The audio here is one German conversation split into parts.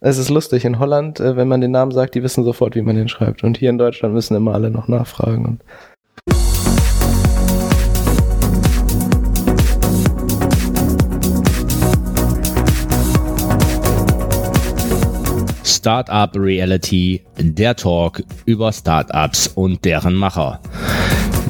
Es ist lustig, in Holland, äh, wenn man den Namen sagt, die wissen sofort, wie man den schreibt. Und hier in Deutschland müssen immer alle noch nachfragen. Und Startup Reality, der Talk über Startups und deren Macher.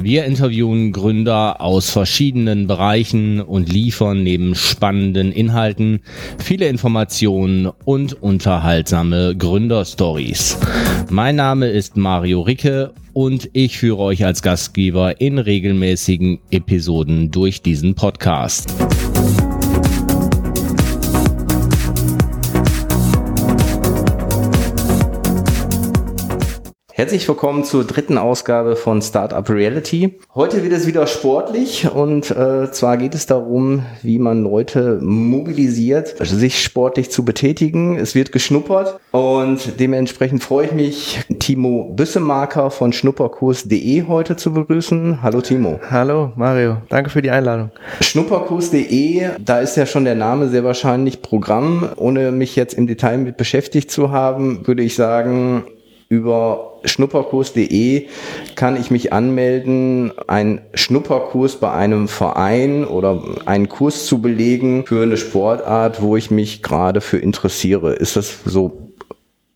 Wir interviewen Gründer aus verschiedenen Bereichen und liefern neben spannenden Inhalten viele Informationen und unterhaltsame Gründerstories. Mein Name ist Mario Ricke und ich führe euch als Gastgeber in regelmäßigen Episoden durch diesen Podcast. Herzlich willkommen zur dritten Ausgabe von Startup Reality. Heute wird es wieder sportlich und äh, zwar geht es darum, wie man Leute mobilisiert, sich sportlich zu betätigen. Es wird geschnuppert und dementsprechend freue ich mich, Timo Büssemarker von schnupperkurs.de heute zu begrüßen. Hallo Timo. Hallo Mario, danke für die Einladung. Schnupperkurs.de, da ist ja schon der Name sehr wahrscheinlich Programm. Ohne mich jetzt im Detail mit beschäftigt zu haben, würde ich sagen, über schnupperkurs.de kann ich mich anmelden, einen Schnupperkurs bei einem Verein oder einen Kurs zu belegen für eine Sportart, wo ich mich gerade für interessiere. Ist das so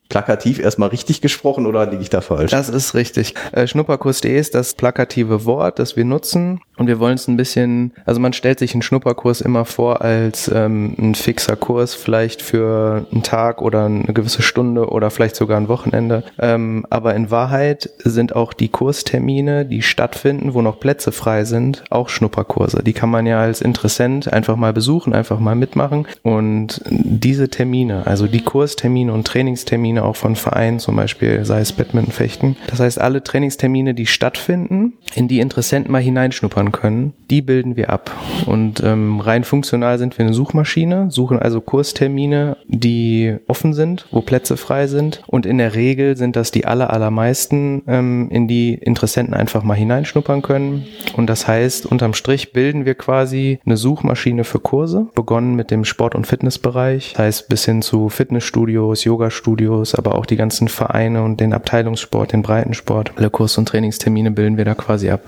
plakativ erstmal richtig gesprochen oder liege ich da falsch? Das ist richtig. Äh, Schnupperkurs.de ist das plakative Wort, das wir nutzen und wir wollen es ein bisschen, also man stellt sich einen Schnupperkurs immer vor als ähm, ein fixer Kurs, vielleicht für einen Tag oder eine gewisse Stunde oder vielleicht sogar ein Wochenende. Ähm, aber in Wahrheit sind auch die Kurstermine, die stattfinden, wo noch Plätze frei sind, auch Schnupperkurse. Die kann man ja als Interessent einfach mal besuchen, einfach mal mitmachen und diese Termine, also die Kurstermine und Trainingstermine Trainingstermine auch von Vereinen, zum Beispiel sei es Badminton, Fechten. Das heißt, alle Trainingstermine, die stattfinden, in die Interessenten mal hineinschnuppern können, die bilden wir ab. Und ähm, rein funktional sind wir eine Suchmaschine, suchen also Kurstermine, die offen sind, wo Plätze frei sind. Und in der Regel sind das die aller, allermeisten, ähm, in die Interessenten einfach mal hineinschnuppern können. Und das heißt, unterm Strich bilden wir quasi eine Suchmaschine für Kurse, begonnen mit dem Sport- und Fitnessbereich, das heißt bis hin zu Fitnessstudios, Yoga-Studios, Kurs, aber auch die ganzen Vereine und den Abteilungssport, den Breitensport. Alle Kurs- und Trainingstermine bilden wir da quasi ab.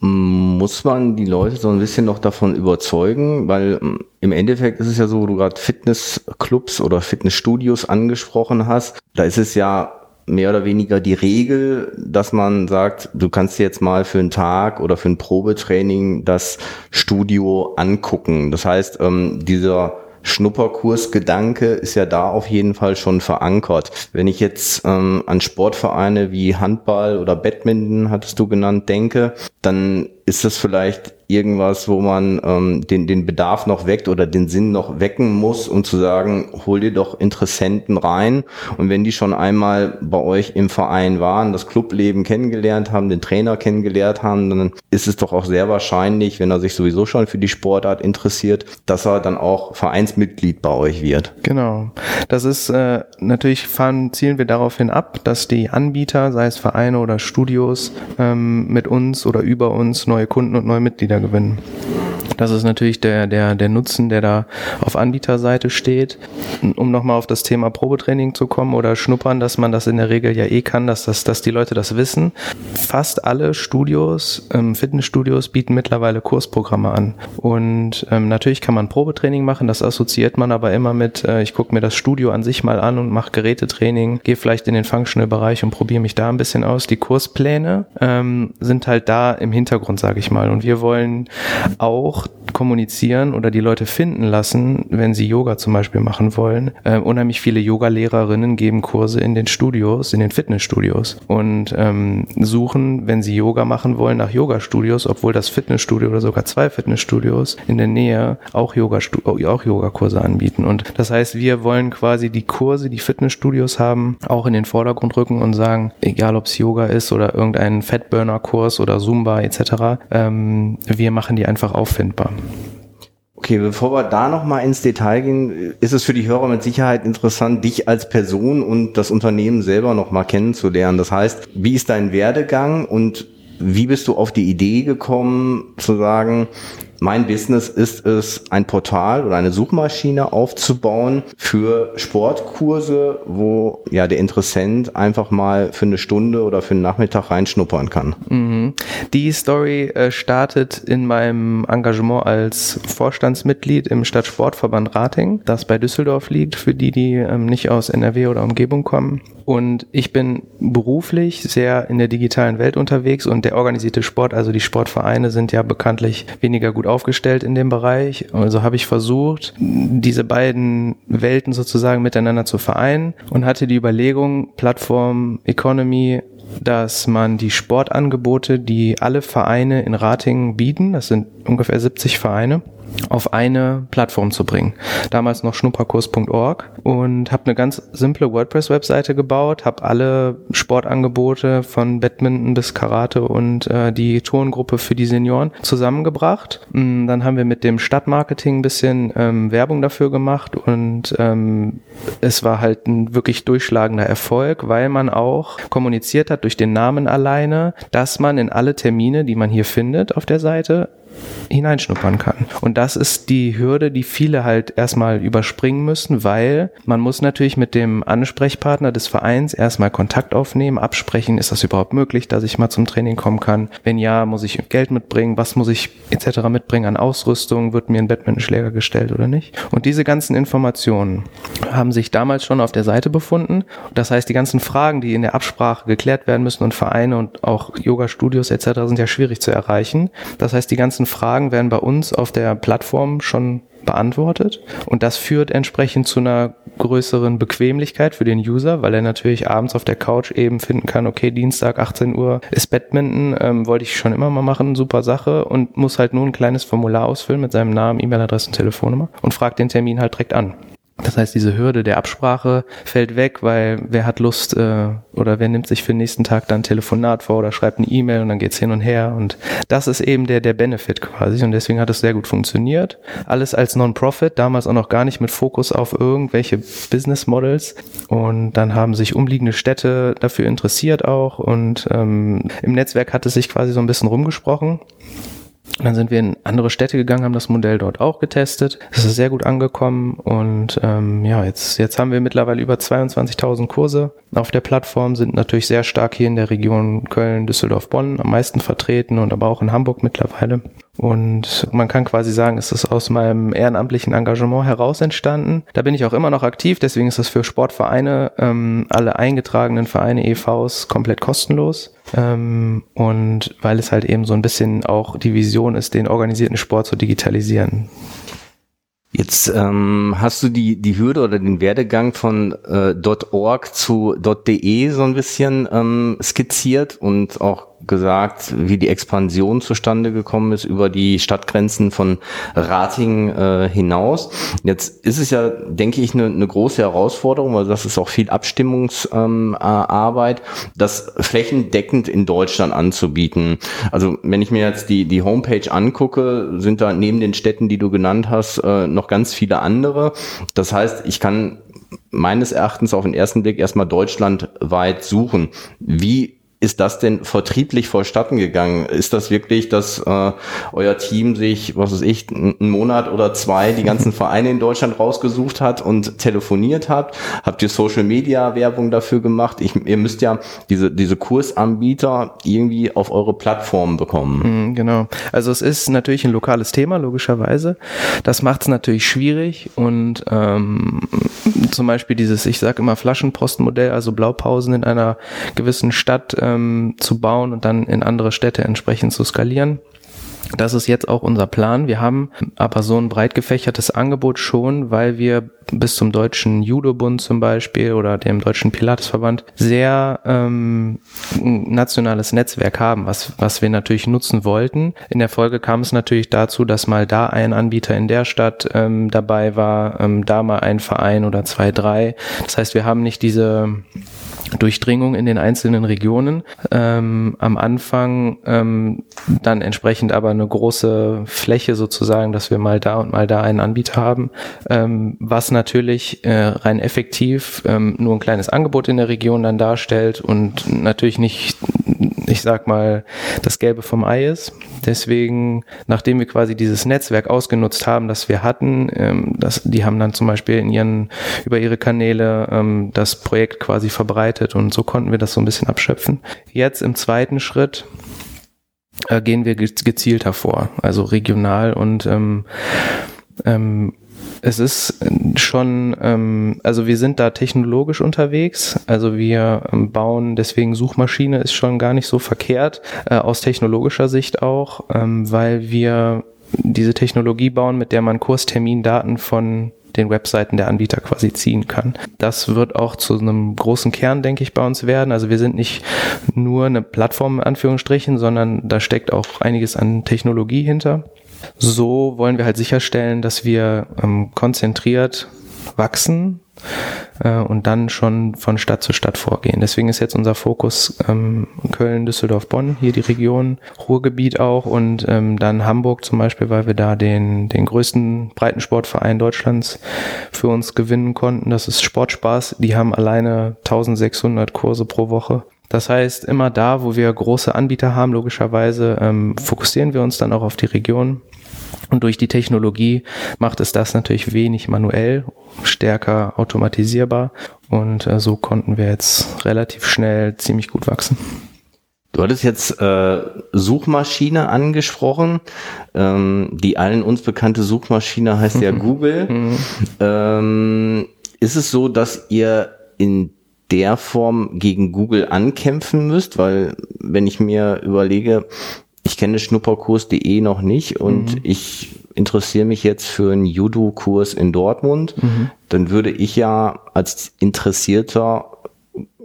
Muss man die Leute so ein bisschen noch davon überzeugen, weil mm, im Endeffekt ist es ja so, wo du gerade Fitnessclubs oder Fitnessstudios angesprochen hast, da ist es ja mehr oder weniger die Regel, dass man sagt, du kannst dir jetzt mal für einen Tag oder für ein Probetraining das Studio angucken. Das heißt, ähm, dieser Schnupperkursgedanke ist ja da auf jeden Fall schon verankert. Wenn ich jetzt ähm, an Sportvereine wie Handball oder Badminton, hattest du genannt, denke, dann ist das vielleicht irgendwas, wo man ähm, den, den Bedarf noch weckt oder den Sinn noch wecken muss, um zu sagen, hol dir doch Interessenten rein. Und wenn die schon einmal bei euch im Verein waren, das Clubleben kennengelernt haben, den Trainer kennengelernt haben, dann ist es doch auch sehr wahrscheinlich, wenn er sich sowieso schon für die Sportart interessiert, dass er dann auch Vereinsmitglied bei euch wird. Genau. Das ist äh, natürlich fahren, zielen wir daraufhin ab, dass die Anbieter, sei es Vereine oder Studios, ähm, mit uns oder über uns neue Kunden und neue Mitglieder Gewinnen. Das ist natürlich der, der, der Nutzen, der da auf Anbieterseite steht. Um nochmal auf das Thema Probetraining zu kommen oder Schnuppern, dass man das in der Regel ja eh kann, dass, das, dass die Leute das wissen. Fast alle Studios, ähm, Fitnessstudios bieten mittlerweile Kursprogramme an. Und ähm, natürlich kann man Probetraining machen, das assoziiert man aber immer mit, äh, ich gucke mir das Studio an sich mal an und mache Gerätetraining, gehe vielleicht in den Functional-Bereich und probiere mich da ein bisschen aus. Die Kurspläne ähm, sind halt da im Hintergrund, sage ich mal. Und wir wollen auch gemacht. Kommunizieren oder die Leute finden lassen, wenn sie Yoga zum Beispiel machen wollen. Ähm, unheimlich viele Yoga-Lehrerinnen geben Kurse in den Studios, in den Fitnessstudios und ähm, suchen, wenn sie Yoga machen wollen, nach Yoga-Studios, obwohl das Fitnessstudio oder sogar zwei Fitnessstudios in der Nähe auch Yoga auch Yogakurse anbieten. Und das heißt, wir wollen quasi die Kurse, die Fitnessstudios haben, auch in den Vordergrund rücken und sagen, egal ob es Yoga ist oder irgendein Fatburner-Kurs oder Zumba etc., ähm, wir machen die einfach auffindbar. Okay, bevor wir da nochmal ins Detail gehen, ist es für die Hörer mit Sicherheit interessant, dich als Person und das Unternehmen selber nochmal kennenzulernen. Das heißt, wie ist dein Werdegang und wie bist du auf die Idee gekommen zu sagen, mein Business ist es, ein Portal oder eine Suchmaschine aufzubauen für Sportkurse, wo ja der Interessent einfach mal für eine Stunde oder für einen Nachmittag reinschnuppern kann. Mhm. Die Story äh, startet in meinem Engagement als Vorstandsmitglied im Stadtsportverband Rating, das bei Düsseldorf liegt, für die, die ähm, nicht aus NRW oder Umgebung kommen. Und ich bin beruflich sehr in der digitalen Welt unterwegs und der organisierte Sport, also die Sportvereine sind ja bekanntlich weniger gut aufgestellt in dem Bereich. Also habe ich versucht, diese beiden Welten sozusagen miteinander zu vereinen und hatte die Überlegung, Plattform Economy dass man die Sportangebote, die alle Vereine in Ratingen bieten, das sind ungefähr 70 Vereine, auf eine Plattform zu bringen. Damals noch schnupperkurs.org und habe eine ganz simple WordPress-Webseite gebaut, habe alle Sportangebote von Badminton bis Karate und äh, die Turngruppe für die Senioren zusammengebracht. Mm, dann haben wir mit dem Stadtmarketing ein bisschen ähm, Werbung dafür gemacht und ähm, es war halt ein wirklich durchschlagender Erfolg, weil man auch kommuniziert hat durch den Namen alleine, dass man in alle Termine, die man hier findet auf der Seite, hineinschnuppern kann. Und das ist die Hürde, die viele halt erstmal überspringen müssen, weil man muss natürlich mit dem Ansprechpartner des Vereins erstmal Kontakt aufnehmen, absprechen, ist das überhaupt möglich, dass ich mal zum Training kommen kann? Wenn ja, muss ich Geld mitbringen? Was muss ich etc. mitbringen an Ausrüstung? Wird mir ein Badmintonschläger gestellt oder nicht? Und diese ganzen Informationen haben sich damals schon auf der Seite befunden. Das heißt, die ganzen Fragen, die in der Absprache geklärt werden müssen und Vereine und auch Yoga-Studios etc. sind ja schwierig zu erreichen. Das heißt, die ganzen Fragen werden bei uns auf der Plattform schon beantwortet und das führt entsprechend zu einer größeren Bequemlichkeit für den User, weil er natürlich abends auf der Couch eben finden kann, okay, Dienstag 18 Uhr ist Badminton, ähm, wollte ich schon immer mal machen, super Sache und muss halt nur ein kleines Formular ausfüllen mit seinem Namen, E-Mail-Adresse und Telefonnummer und fragt den Termin halt direkt an. Das heißt, diese Hürde der Absprache fällt weg, weil wer hat Lust äh, oder wer nimmt sich für den nächsten Tag dann ein Telefonat vor oder schreibt eine E-Mail und dann geht's hin und her. Und das ist eben der, der Benefit quasi. Und deswegen hat es sehr gut funktioniert. Alles als Non-Profit, damals auch noch gar nicht mit Fokus auf irgendwelche Business Models. Und dann haben sich umliegende Städte dafür interessiert auch. Und ähm, im Netzwerk hat es sich quasi so ein bisschen rumgesprochen. Dann sind wir in andere Städte gegangen, haben das Modell dort auch getestet. Es ist sehr gut angekommen und ähm, ja, jetzt, jetzt haben wir mittlerweile über 22.000 Kurse auf der Plattform, sind natürlich sehr stark hier in der Region Köln, Düsseldorf, Bonn am meisten vertreten und aber auch in Hamburg mittlerweile. Und man kann quasi sagen, es ist aus meinem ehrenamtlichen Engagement heraus entstanden. Da bin ich auch immer noch aktiv, deswegen ist das für Sportvereine, ähm, alle eingetragenen Vereine, EVs, komplett kostenlos. Ähm, und weil es halt eben so ein bisschen auch die Vision ist, den organisierten Sport zu digitalisieren. Jetzt ähm, hast du die, die Hürde oder den Werdegang von äh, .org zu .de so ein bisschen ähm, skizziert und auch gesagt, wie die Expansion zustande gekommen ist über die Stadtgrenzen von Rating äh, hinaus. Jetzt ist es ja, denke ich, eine, eine große Herausforderung, weil das ist auch viel Abstimmungsarbeit, ähm, das flächendeckend in Deutschland anzubieten. Also wenn ich mir jetzt die, die Homepage angucke, sind da neben den Städten, die du genannt hast, äh, noch ganz viele andere. Das heißt, ich kann meines Erachtens auf den ersten Blick erstmal deutschlandweit suchen. Wie ist das denn vertrieblich vorstatten gegangen? Ist das wirklich, dass äh, euer Team sich, was weiß ich, einen Monat oder zwei die ganzen Vereine in Deutschland rausgesucht hat und telefoniert habt? Habt ihr Social Media Werbung dafür gemacht? Ich, ihr müsst ja diese, diese Kursanbieter irgendwie auf eure Plattform bekommen. Mhm, genau. Also es ist natürlich ein lokales Thema, logischerweise. Das macht es natürlich schwierig und ähm, zum Beispiel dieses, ich sage immer Flaschenpostenmodell, also Blaupausen in einer gewissen Stadt, ähm, zu bauen und dann in andere Städte entsprechend zu skalieren. Das ist jetzt auch unser Plan. Wir haben aber so ein breit gefächertes Angebot schon, weil wir bis zum Deutschen Judo-Bund zum Beispiel oder dem Deutschen Pilatesverband sehr ähm, nationales Netzwerk haben, was, was wir natürlich nutzen wollten. In der Folge kam es natürlich dazu, dass mal da ein Anbieter in der Stadt ähm, dabei war, ähm, da mal ein Verein oder zwei, drei. Das heißt, wir haben nicht diese Durchdringung in den einzelnen Regionen. Ähm, am Anfang ähm, dann entsprechend aber eine große Fläche sozusagen, dass wir mal da und mal da einen Anbieter haben, ähm, was natürlich äh, rein effektiv ähm, nur ein kleines Angebot in der Region dann darstellt und natürlich nicht ich sag mal, das Gelbe vom Ei ist. Deswegen, nachdem wir quasi dieses Netzwerk ausgenutzt haben, das wir hatten, ähm, das, die haben dann zum Beispiel in ihren, über ihre Kanäle ähm, das Projekt quasi verbreitet und so konnten wir das so ein bisschen abschöpfen. Jetzt im zweiten Schritt äh, gehen wir gezielt hervor, also regional und ähm, ähm, es ist schon, ähm, also wir sind da technologisch unterwegs. Also wir ähm, bauen, deswegen Suchmaschine ist schon gar nicht so verkehrt, äh, aus technologischer Sicht auch, ähm, weil wir diese Technologie bauen, mit der man Kurstermindaten von den Webseiten der Anbieter quasi ziehen kann. Das wird auch zu einem großen Kern, denke ich, bei uns werden. Also wir sind nicht nur eine Plattform in Anführungsstrichen, sondern da steckt auch einiges an Technologie hinter. So wollen wir halt sicherstellen, dass wir ähm, konzentriert wachsen äh, und dann schon von Stadt zu Stadt vorgehen. Deswegen ist jetzt unser Fokus ähm, Köln, Düsseldorf, Bonn, hier die Region, Ruhrgebiet auch und ähm, dann Hamburg zum Beispiel, weil wir da den, den größten Breitensportverein Deutschlands für uns gewinnen konnten. Das ist Sportspaß. Die haben alleine 1600 Kurse pro Woche. Das heißt, immer da, wo wir große Anbieter haben, logischerweise, ähm, fokussieren wir uns dann auch auf die Region. Und durch die Technologie macht es das natürlich wenig manuell, stärker automatisierbar. Und äh, so konnten wir jetzt relativ schnell ziemlich gut wachsen. Du hattest jetzt äh, Suchmaschine angesprochen. Ähm, die allen uns bekannte Suchmaschine heißt ja Google. Mhm. ähm, ist es so, dass ihr in der Form gegen Google ankämpfen müsst, weil wenn ich mir überlege, ich kenne schnupperkurs.de noch nicht und mhm. ich interessiere mich jetzt für einen Judo-Kurs in Dortmund, mhm. dann würde ich ja als Interessierter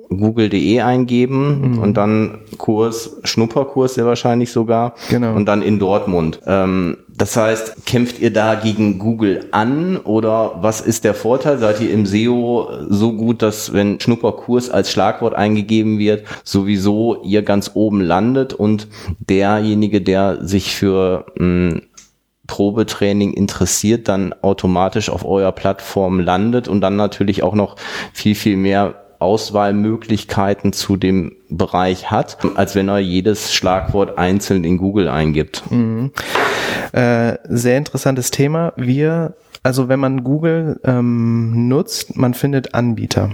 google.de eingeben mhm. und dann Kurs, Schnupperkurs sehr wahrscheinlich sogar. Genau. Und dann in Dortmund. Ähm, das heißt, kämpft ihr da gegen Google an oder was ist der Vorteil? Seid ihr im SEO so gut, dass wenn Schnupperkurs als Schlagwort eingegeben wird, sowieso ihr ganz oben landet und derjenige, der sich für mh, hm, Probetraining interessiert, dann automatisch auf eurer Plattform landet und dann natürlich auch noch viel, viel mehr Auswahlmöglichkeiten zu dem Bereich hat, als wenn er jedes Schlagwort einzeln in Google eingibt. Mhm. Äh, sehr interessantes Thema. Wir, also wenn man Google ähm, nutzt, man findet Anbieter.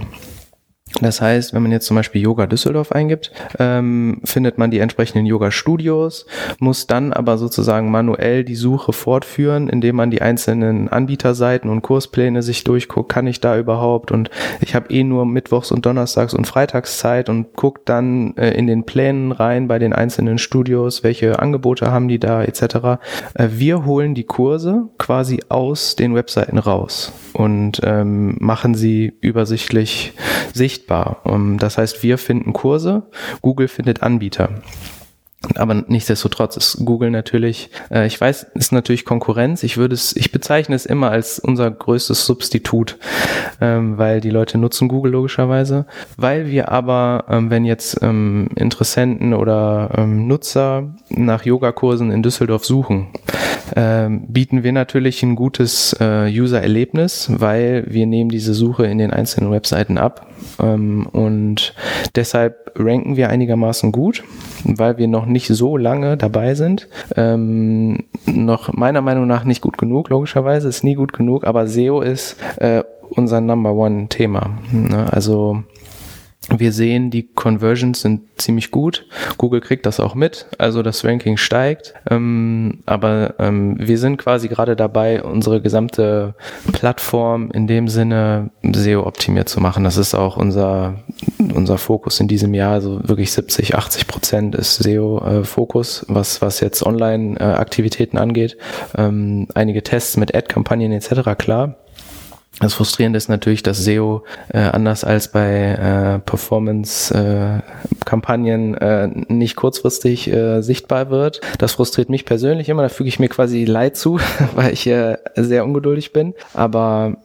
Das heißt, wenn man jetzt zum Beispiel Yoga Düsseldorf eingibt, ähm, findet man die entsprechenden Yoga-Studios, muss dann aber sozusagen manuell die Suche fortführen, indem man die einzelnen Anbieterseiten und Kurspläne sich durchguckt, kann ich da überhaupt und ich habe eh nur Mittwochs und Donnerstags und Freitags Zeit und guckt dann äh, in den Plänen rein bei den einzelnen Studios, welche Angebote haben die da etc. Äh, wir holen die Kurse quasi aus den Webseiten raus und ähm, machen sie übersichtlich sichtbar. Um, das heißt, wir finden Kurse, Google findet Anbieter. Aber nichtsdestotrotz ist Google natürlich, äh, ich weiß, ist natürlich Konkurrenz. Ich würde es, ich bezeichne es immer als unser größtes Substitut, ähm, weil die Leute nutzen Google logischerweise. Weil wir aber, ähm, wenn jetzt ähm, Interessenten oder ähm, Nutzer nach Yogakursen in Düsseldorf suchen, ähm, bieten wir natürlich ein gutes äh, User-Erlebnis, weil wir nehmen diese Suche in den einzelnen Webseiten ab ähm, und deshalb ranken wir einigermaßen gut, weil wir noch nicht so lange dabei sind. Ähm, noch meiner Meinung nach nicht gut genug, logischerweise ist nie gut genug, aber SEO ist äh, unser Number One Thema. Ne? Also wir sehen, die Conversions sind ziemlich gut. Google kriegt das auch mit, also das Ranking steigt. Ähm, aber ähm, wir sind quasi gerade dabei, unsere gesamte Plattform in dem Sinne SEO optimiert zu machen. Das ist auch unser, unser Fokus in diesem Jahr. Also wirklich 70, 80 Prozent ist SEO-Fokus, äh, was, was jetzt Online-Aktivitäten äh, angeht. Ähm, einige Tests mit Ad-Kampagnen etc. klar. Das Frustrierende ist natürlich, dass SEO äh, anders als bei äh, Performance-Kampagnen äh, äh, nicht kurzfristig sichtbar wird. Das frustriert mich persönlich immer. Da füge ich mir quasi Leid zu, weil ich sehr ungeduldig bin. Aber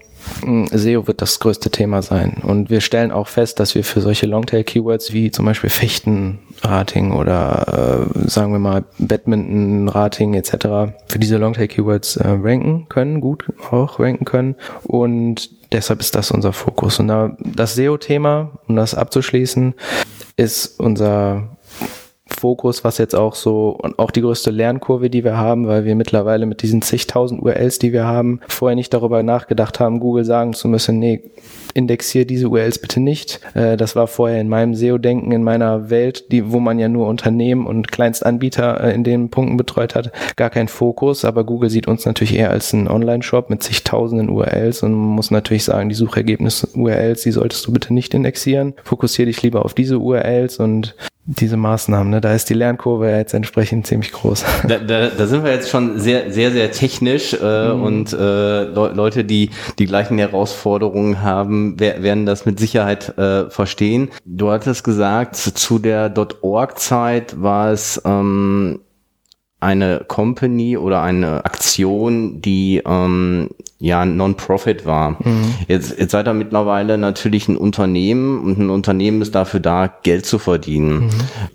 SEO wird das größte Thema sein. Und wir stellen auch fest, dass wir für solche Longtail-Keywords wie zum Beispiel Fechten-Rating oder äh, sagen wir mal Badminton-Rating etc. für diese Longtail-Keywords äh, ranken können, gut auch ranken können. Und deshalb ist das unser Fokus. Und da, das SEO-Thema, um das abzuschließen, ist unser Fokus, was jetzt auch so und auch die größte Lernkurve, die wir haben, weil wir mittlerweile mit diesen zigtausend URLs, die wir haben, vorher nicht darüber nachgedacht haben, Google sagen zu müssen, nee, indexiere diese URLs bitte nicht. Äh, das war vorher in meinem SEO-Denken, in meiner Welt, die, wo man ja nur Unternehmen und Kleinstanbieter äh, in den Punkten betreut hat, gar kein Fokus. Aber Google sieht uns natürlich eher als einen Online-Shop mit zigtausenden URLs und muss natürlich sagen, die Suchergebnis-URLs, die solltest du bitte nicht indexieren. Fokussiere dich lieber auf diese URLs und diese Maßnahmen, ne? da ist die Lernkurve jetzt entsprechend ziemlich groß. Da, da, da sind wir jetzt schon sehr, sehr, sehr technisch äh, mhm. und äh, Le Leute, die die gleichen Herausforderungen haben, werden das mit Sicherheit äh, verstehen. Du hattest gesagt, zu der .org-Zeit war es ähm, eine Company oder eine Aktion, die ähm, ja Non-Profit war. Mhm. Jetzt, jetzt seid ihr mittlerweile natürlich ein Unternehmen und ein Unternehmen ist dafür da, Geld zu verdienen. Mhm.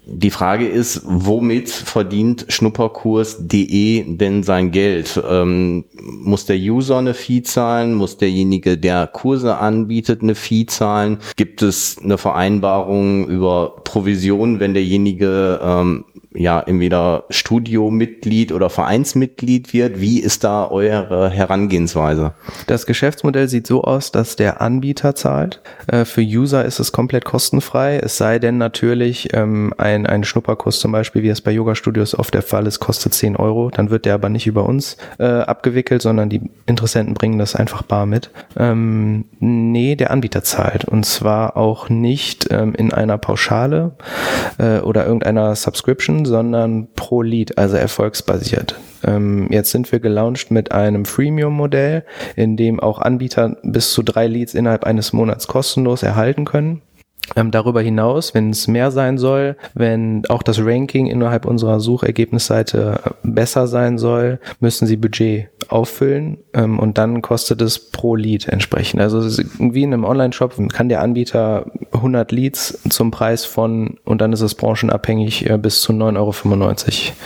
Die Frage ist, womit verdient Schnupperkurs.de denn sein Geld? Ähm, muss der User eine Fee zahlen? Muss derjenige, der Kurse anbietet, eine Fee zahlen? Gibt es eine Vereinbarung über Provision, wenn derjenige ähm, ja entweder Studiomitglied oder Vereinsmitglied wird. Wie ist da eure Herangehensweise? Das Geschäftsmodell sieht so aus, dass der Anbieter zahlt. Äh, für User ist es komplett kostenfrei. Es sei denn natürlich ähm, ein, ein Schnupperkurs zum Beispiel, wie es bei Yoga Studios oft der Fall ist, kostet 10 Euro. Dann wird der aber nicht über uns äh, abgewickelt, sondern die Interessenten bringen das einfach bar mit. Ähm, nee, der Anbieter zahlt. Und zwar auch nicht ähm, in einer Pauschale äh, oder irgendeiner Subscription, sondern pro Lead, also erfolgsbasiert. Ähm, jetzt sind wir gelauncht mit einem Freemium-Modell, in dem auch Anbieter bis zu drei Leads innerhalb eines Monats kostenlos erhalten können. Ähm, darüber hinaus, wenn es mehr sein soll, wenn auch das Ranking innerhalb unserer Suchergebnisseite besser sein soll, müssen Sie Budget auffüllen ähm, und dann kostet es pro Lead entsprechend. Also wie in einem Online-Shop kann der Anbieter 100 Leads zum Preis von, und dann ist es branchenabhängig, äh, bis zu 9,95 Euro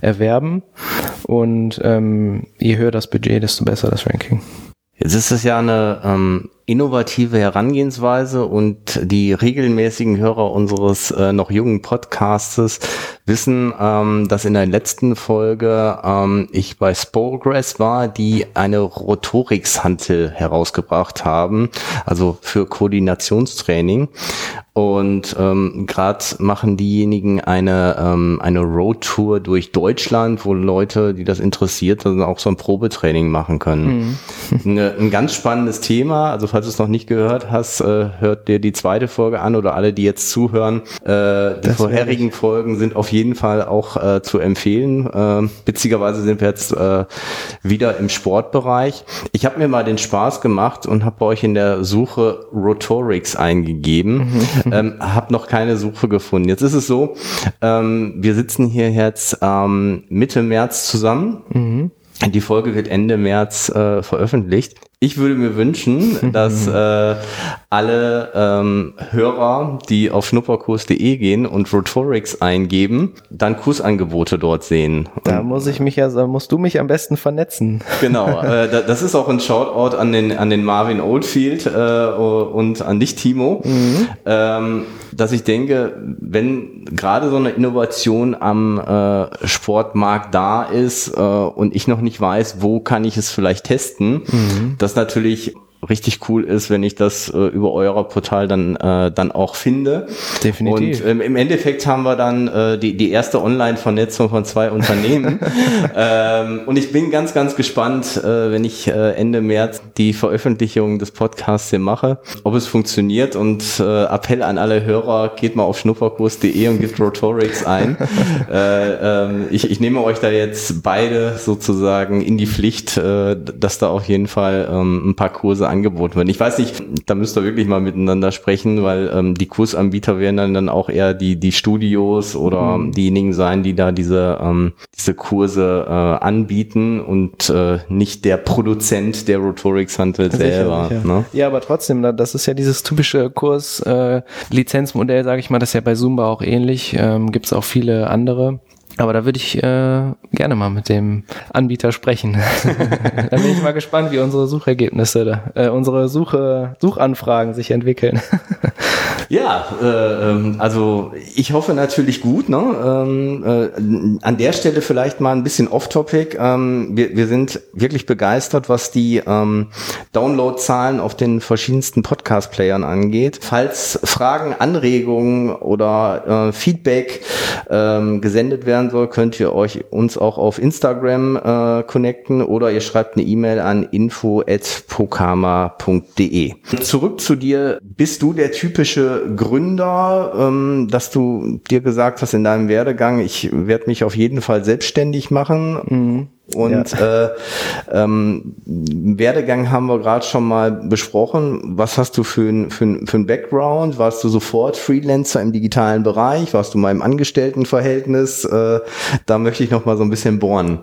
erwerben. Und ähm, je höher das Budget, desto besser das Ranking. Jetzt ist es ja eine ähm, innovative Herangehensweise und die regelmäßigen Hörer unseres äh, noch jungen Podcastes wissen, ähm, dass in der letzten Folge ähm, ich bei Sporogress war, die eine Rotorix-Hantel herausgebracht haben, also für Koordinationstraining. Und ähm, gerade machen diejenigen eine, ähm, eine Roadtour durch Deutschland, wo Leute, die das interessiert, dann auch so ein Probetraining machen können. Mhm. Eine, ein ganz spannendes Thema. Also falls du es noch nicht gehört hast, äh, hört dir die zweite Folge an oder alle, die jetzt zuhören. Äh, die das vorherigen Folgen sind auf jeden Fall auch äh, zu empfehlen. Äh, beziehungsweise sind wir jetzt äh, wieder im Sportbereich. Ich habe mir mal den Spaß gemacht und habe bei euch in der Suche Rotorix eingegeben. Mhm. ähm, habe noch keine Suche gefunden. Jetzt ist es so, ähm, wir sitzen hier jetzt ähm, Mitte März zusammen. Mhm. Die Folge wird Ende März äh, veröffentlicht. Ich würde mir wünschen, dass äh, alle ähm, Hörer, die auf schnupperkurs.de gehen und Rotorix eingeben, dann Kursangebote dort sehen. Da muss ich mich ja, da musst du mich am besten vernetzen. Genau, äh, das ist auch ein Shoutout an den an den Marvin Oldfield äh, und an dich, Timo, mhm. ähm, dass ich denke, wenn gerade so eine Innovation am äh, Sportmarkt da ist äh, und ich noch nicht weiß, wo kann ich es vielleicht testen, mhm. Dass natürlich richtig cool ist, wenn ich das äh, über euer Portal dann äh, dann auch finde. Definitiv. Und ähm, im Endeffekt haben wir dann äh, die die erste Online-Vernetzung von zwei Unternehmen. ähm, und ich bin ganz ganz gespannt, äh, wenn ich äh, Ende März die Veröffentlichung des Podcasts hier mache, ob es funktioniert. Und äh, Appell an alle Hörer: Geht mal auf schnupperkurs.de und gebt Rotorix ein. äh, ähm, ich, ich nehme euch da jetzt beide sozusagen in die Pflicht, äh, dass da auf jeden Fall ähm, ein paar Kurse angeboten werden. Ich weiß nicht, da müsst ihr wirklich mal miteinander sprechen, weil ähm, die Kursanbieter werden dann, dann auch eher die, die Studios oder mhm. diejenigen sein, die da diese, ähm, diese Kurse äh, anbieten und äh, nicht der Produzent der Rotorix handelt selber. Ja. Ne? ja, aber trotzdem, das ist ja dieses typische Kurs-Lizenzmodell, äh, sage ich mal, das ist ja bei Zumba auch ähnlich. Ähm, Gibt es auch viele andere. Aber da würde ich äh, gerne mal mit dem Anbieter sprechen. da bin ich mal gespannt, wie unsere Suchergebnisse, äh, unsere Suche, Suchanfragen sich entwickeln. Ja, äh, ähm, also ich hoffe natürlich gut. Ne? Ähm, äh, an der Stelle vielleicht mal ein bisschen off-topic. Ähm, wir, wir sind wirklich begeistert, was die ähm, Download-Zahlen auf den verschiedensten Podcast-Playern angeht. Falls Fragen, Anregungen oder äh, Feedback ähm, gesendet werden soll, könnt ihr euch uns auch auf Instagram äh, connecten oder ihr schreibt eine E-Mail an info@pokama.de. Zurück zu dir. Bist du der typische Gründer, ähm, dass du dir gesagt hast in deinem Werdegang, ich werde mich auf jeden Fall selbstständig machen? Mhm. Und ja. äh, ähm, Werdegang haben wir gerade schon mal besprochen. Was hast du für ein, für, ein, für ein Background? Warst du sofort Freelancer im digitalen Bereich? Warst du mal im Angestelltenverhältnis? Äh, da möchte ich noch mal so ein bisschen bohren.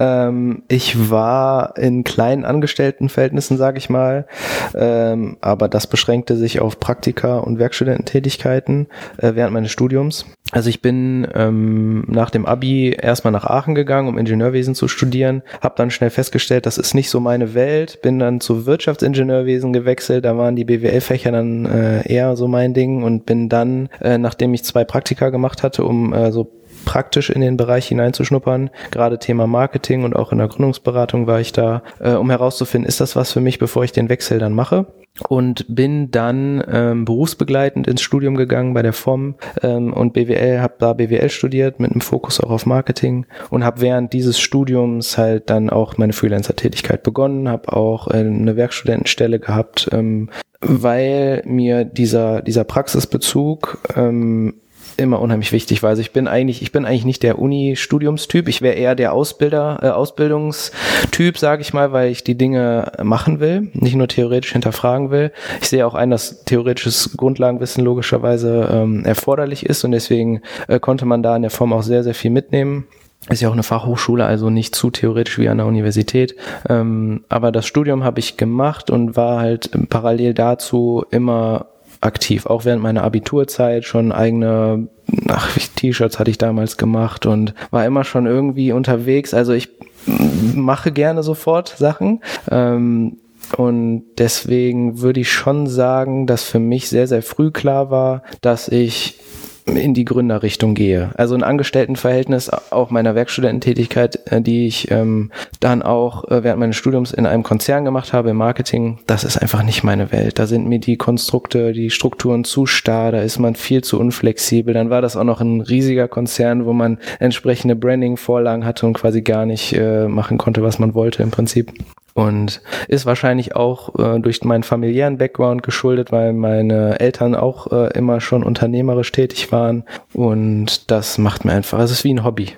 Ähm, ich war in kleinen Angestelltenverhältnissen, sage ich mal, ähm, aber das beschränkte sich auf Praktika und Werkstudententätigkeiten äh, während meines Studiums. Also ich bin ähm, nach dem Abi erstmal nach Aachen gegangen, um Ingenieurwesen zu studieren, habe dann schnell festgestellt, das ist nicht so meine Welt, bin dann zu Wirtschaftsingenieurwesen gewechselt, da waren die BWL-Fächer dann äh, eher so mein Ding und bin dann, äh, nachdem ich zwei Praktika gemacht hatte, um äh, so praktisch in den Bereich hineinzuschnuppern. Gerade Thema Marketing und auch in der Gründungsberatung war ich da, äh, um herauszufinden, ist das was für mich, bevor ich den Wechsel dann mache und bin dann ähm, berufsbegleitend ins Studium gegangen bei der FOM ähm, und BWL, habe da BWL studiert mit einem Fokus auch auf Marketing und habe während dieses Studiums halt dann auch meine Freelancer-Tätigkeit begonnen, habe auch äh, eine Werkstudentenstelle gehabt, ähm, weil mir dieser dieser Praxisbezug ähm, immer unheimlich wichtig war. Also ich bin eigentlich, ich bin eigentlich nicht der Uni-Studiumstyp. Ich wäre eher der Ausbilder, äh, Ausbildungstyp, sage ich mal, weil ich die Dinge machen will, nicht nur theoretisch hinterfragen will. Ich sehe auch ein, dass theoretisches Grundlagenwissen logischerweise ähm, erforderlich ist und deswegen äh, konnte man da in der Form auch sehr, sehr viel mitnehmen ist ja auch eine Fachhochschule, also nicht zu theoretisch wie an der Universität. Ähm, aber das Studium habe ich gemacht und war halt parallel dazu immer aktiv. Auch während meiner Abiturzeit schon eigene T-Shirts hatte ich damals gemacht und war immer schon irgendwie unterwegs. Also ich mache gerne sofort Sachen. Ähm, und deswegen würde ich schon sagen, dass für mich sehr, sehr früh klar war, dass ich in die Gründerrichtung gehe. Also ein Angestelltenverhältnis, auch meiner Werkstudententätigkeit, äh, die ich ähm, dann auch äh, während meines Studiums in einem Konzern gemacht habe im Marketing, das ist einfach nicht meine Welt. Da sind mir die Konstrukte, die Strukturen zu starr, da ist man viel zu unflexibel. Dann war das auch noch ein riesiger Konzern, wo man entsprechende Branding-Vorlagen hatte und quasi gar nicht äh, machen konnte, was man wollte im Prinzip und ist wahrscheinlich auch äh, durch meinen familiären Background geschuldet, weil meine Eltern auch äh, immer schon unternehmerisch tätig waren und das macht mir einfach, es ist wie ein Hobby.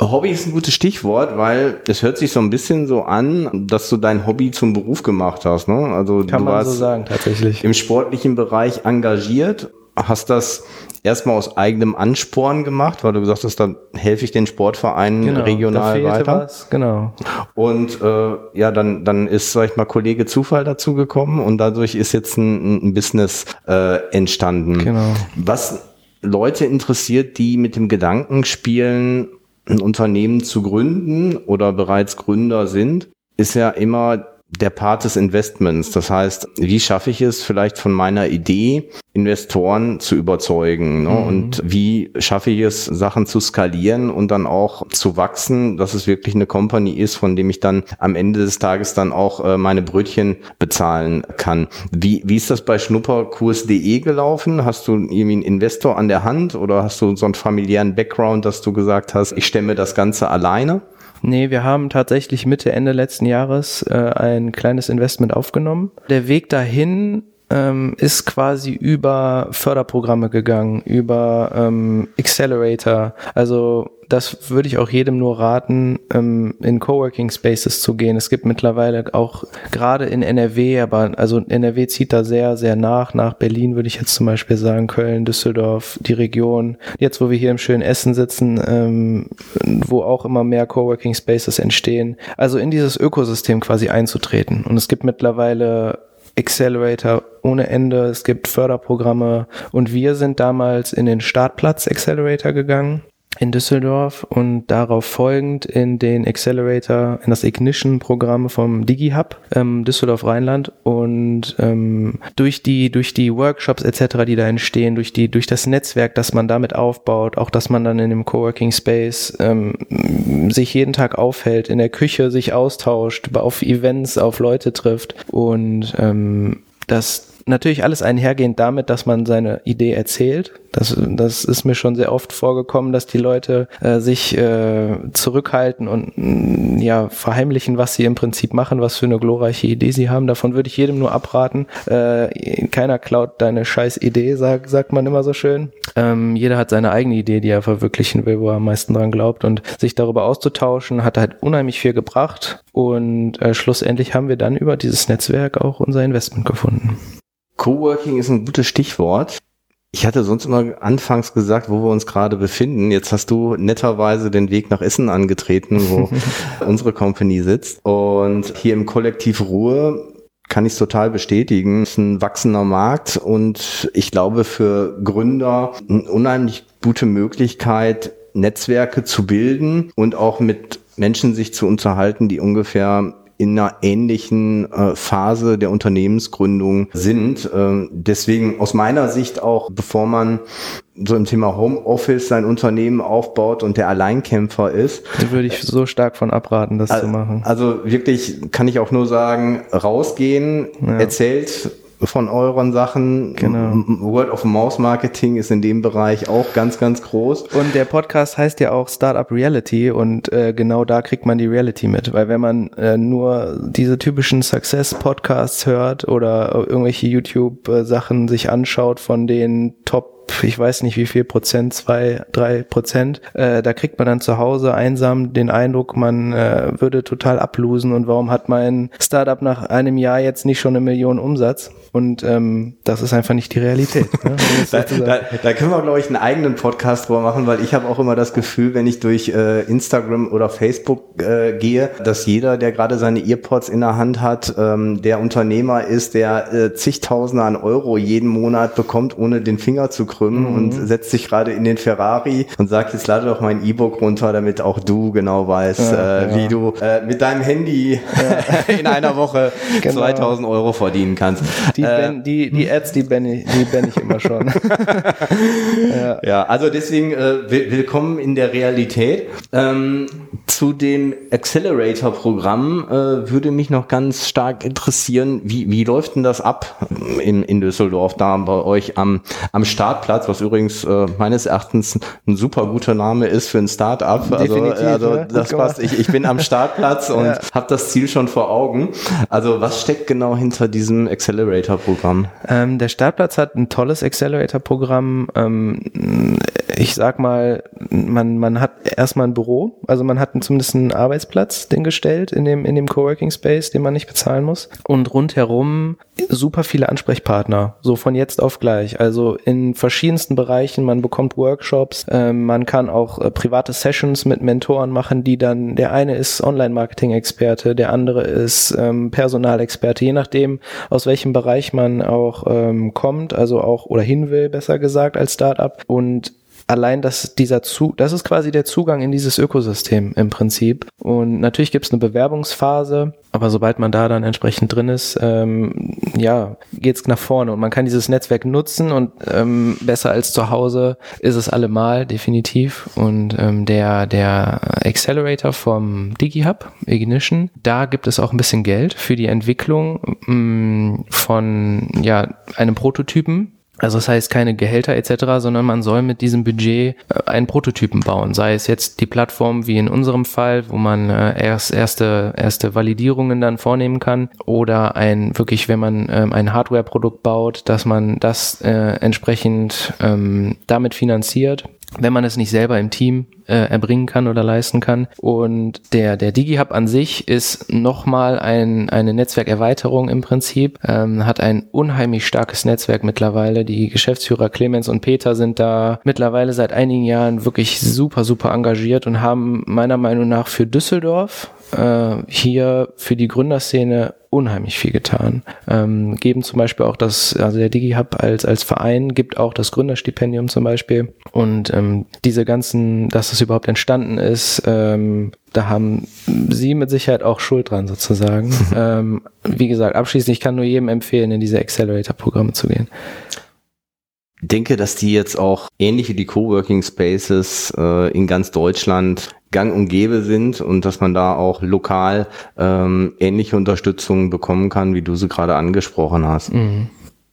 Hobby ist ein gutes Stichwort, weil es hört sich so ein bisschen so an, dass du dein Hobby zum Beruf gemacht hast. Ne? Also Kann du man warst so sagen, tatsächlich. im sportlichen Bereich engagiert, hast das erstmal aus eigenem Ansporn gemacht, weil du gesagt hast, dann helfe ich den Sportvereinen genau, regional weiter. Was, genau. Und äh, ja, dann, dann ist, sag ich mal, Kollege Zufall dazu gekommen und dadurch ist jetzt ein, ein Business äh, entstanden. Genau. Was Leute interessiert, die mit dem Gedanken spielen, ein Unternehmen zu gründen oder bereits Gründer sind, ist ja immer der Part des Investments. Das heißt, wie schaffe ich es vielleicht von meiner Idee, Investoren zu überzeugen? Ne? Mhm. Und wie schaffe ich es, Sachen zu skalieren und dann auch zu wachsen, dass es wirklich eine Company ist, von dem ich dann am Ende des Tages dann auch äh, meine Brötchen bezahlen kann. Wie, wie ist das bei schnupperkurs.de gelaufen? Hast du irgendwie einen Investor an der Hand oder hast du so einen familiären Background, dass du gesagt hast, ich stemme das Ganze alleine? Nee, wir haben tatsächlich Mitte, Ende letzten Jahres äh, ein kleines Investment aufgenommen. Der Weg dahin ähm, ist quasi über Förderprogramme gegangen, über ähm, Accelerator. Also das würde ich auch jedem nur raten, ähm, in Coworking Spaces zu gehen. Es gibt mittlerweile auch gerade in NRW, aber also NRW zieht da sehr, sehr nach. Nach Berlin würde ich jetzt zum Beispiel sagen, Köln, Düsseldorf, die Region. Jetzt, wo wir hier im schönen Essen sitzen, ähm, wo auch immer mehr Coworking Spaces entstehen. Also in dieses Ökosystem quasi einzutreten. Und es gibt mittlerweile Accelerator ohne Ende, es gibt Förderprogramme. Und wir sind damals in den Startplatz Accelerator gegangen in Düsseldorf und darauf folgend in den Accelerator, in das Ignition-Programm vom DigiHub ähm, Düsseldorf-Rheinland. Und ähm, durch die durch die Workshops etc., die da entstehen, durch die durch das Netzwerk, das man damit aufbaut, auch dass man dann in dem Coworking Space ähm, sich jeden Tag aufhält, in der Küche sich austauscht, auf Events auf Leute trifft. Und ähm, das natürlich alles einhergehend damit, dass man seine Idee erzählt. Das, das ist mir schon sehr oft vorgekommen, dass die Leute äh, sich äh, zurückhalten und mh, mm, ja verheimlichen, was sie im Prinzip machen, was für eine glorreiche Idee sie haben. Davon würde ich jedem nur abraten. Äh, keiner klaut deine scheiß Idee, sag, sagt man immer so schön. Ähm, jeder hat seine eigene Idee, die er verwirklichen will, wo er am meisten dran glaubt. Und sich darüber auszutauschen, hat halt unheimlich viel gebracht. Und äh, schlussendlich haben wir dann über dieses Netzwerk auch unser Investment gefunden. Coworking ist ein gutes Stichwort. Ich hatte sonst immer anfangs gesagt, wo wir uns gerade befinden. Jetzt hast du netterweise den Weg nach Essen angetreten, wo unsere Company sitzt. Und hier im Kollektiv Ruhe kann ich es total bestätigen. Es ist ein wachsender Markt und ich glaube für Gründer eine unheimlich gute Möglichkeit, Netzwerke zu bilden und auch mit Menschen sich zu unterhalten, die ungefähr in einer ähnlichen äh, Phase der Unternehmensgründung sind. Äh, deswegen aus meiner Sicht auch, bevor man so im Thema Homeoffice sein Unternehmen aufbaut und der Alleinkämpfer ist. Da würde ich so stark von abraten, das also, zu machen. Also wirklich kann ich auch nur sagen, rausgehen, ja. erzählt von euren Sachen. Genau. Word of Mouse Marketing ist in dem Bereich auch ganz, ganz groß. Und der Podcast heißt ja auch Startup Reality und äh, genau da kriegt man die Reality mit, weil wenn man äh, nur diese typischen Success Podcasts hört oder irgendwelche YouTube Sachen sich anschaut von den Top ich weiß nicht wie viel Prozent, zwei, drei Prozent, äh, da kriegt man dann zu Hause einsam den Eindruck, man äh, würde total ablosen und warum hat mein Startup nach einem Jahr jetzt nicht schon eine Million Umsatz? Und ähm, das ist einfach nicht die Realität. Ne? da, da, da, können wir, glaube ich, einen eigenen Podcast drüber machen, weil ich habe auch immer das Gefühl, wenn ich durch äh, Instagram oder Facebook äh, gehe, dass jeder, der gerade seine Earpods in der Hand hat, ähm, der Unternehmer ist, der äh, zigtausende an Euro jeden Monat bekommt, ohne den Finger zu krümmen mhm. und setzt sich gerade in den Ferrari und sagt, jetzt lade doch mein E-Book runter, damit auch du genau weißt, ja, äh, ja. wie du äh, mit deinem Handy ja. in einer Woche genau. 2000 Euro verdienen kannst. Die, äh, ben, die, die Ads, die ben ich, die ben ich immer schon. ja. also deswegen äh, willkommen in der Realität. Ähm, zu dem Accelerator-Programm äh, würde mich noch ganz stark interessieren, wie, wie läuft denn das ab in, in Düsseldorf da bei euch am, am Startplatz, was übrigens äh, meines Erachtens ein super guter Name ist für ein Start-up. Also, also ne? das passt. Ich, ich bin am Startplatz und ja. habe das Ziel schon vor Augen. Also was steckt genau hinter diesem Accelerator-Programm? Ähm, der Startplatz hat ein tolles Accelerator-Programm. Ähm, ich sag mal, man, man hat erstmal ein Büro, also man hat zumindest einen Arbeitsplatz den gestellt in dem, in dem Coworking Space, den man nicht bezahlen muss. Und rundherum super viele Ansprechpartner, so von jetzt auf gleich. Also in verschiedensten Bereichen, man bekommt Workshops, äh, man kann auch äh, private Sessions mit Mentoren machen, die dann, der eine ist Online-Marketing-Experte, der andere ist ähm, Personalexperte, je nachdem, aus welchem Bereich man auch ähm, kommt, also auch oder hin will, besser gesagt, als Startup. Und allein, dass dieser Zug, das ist quasi der Zugang in dieses Ökosystem im Prinzip. Und natürlich gibt es eine Bewerbungsphase, aber sobald man da dann entsprechend drin ist, ähm, ja, geht's nach vorne und man kann dieses Netzwerk nutzen und ähm, besser als zu Hause ist es allemal definitiv. Und ähm, der der Accelerator vom DigiHub Ignition, da gibt es auch ein bisschen Geld für die Entwicklung mh, mm, von ja einem Prototypen also das heißt keine Gehälter etc., sondern man soll mit diesem Budget äh, einen Prototypen bauen. Sei es jetzt die Plattform wie in unserem Fall, wo man äh, erst erste erste Validierungen dann vornehmen kann, oder ein wirklich, wenn man ähm, ein Hardware-Produkt baut, dass man das äh, entsprechend ähm, damit finanziert wenn man es nicht selber im Team äh, erbringen kann oder leisten kann. Und der, der DigiHub an sich ist nochmal ein, eine Netzwerkerweiterung im Prinzip, ähm, hat ein unheimlich starkes Netzwerk mittlerweile. Die Geschäftsführer Clemens und Peter sind da mittlerweile seit einigen Jahren wirklich super, super engagiert und haben meiner Meinung nach für Düsseldorf äh, hier für die Gründerszene unheimlich viel getan. Ähm, geben zum Beispiel auch das, also der DigiHub als, als Verein gibt auch das Gründerstipendium zum Beispiel. Und ähm, diese ganzen, dass das überhaupt entstanden ist, ähm, da haben Sie mit Sicherheit auch Schuld dran sozusagen. ähm, wie gesagt, abschließend, ich kann nur jedem empfehlen, in diese Accelerator-Programme zu gehen denke, dass die jetzt auch ähnlich wie die Coworking Spaces äh, in ganz Deutschland gang und gäbe sind und dass man da auch lokal ähm, ähnliche Unterstützung bekommen kann, wie du sie gerade angesprochen hast. Mhm.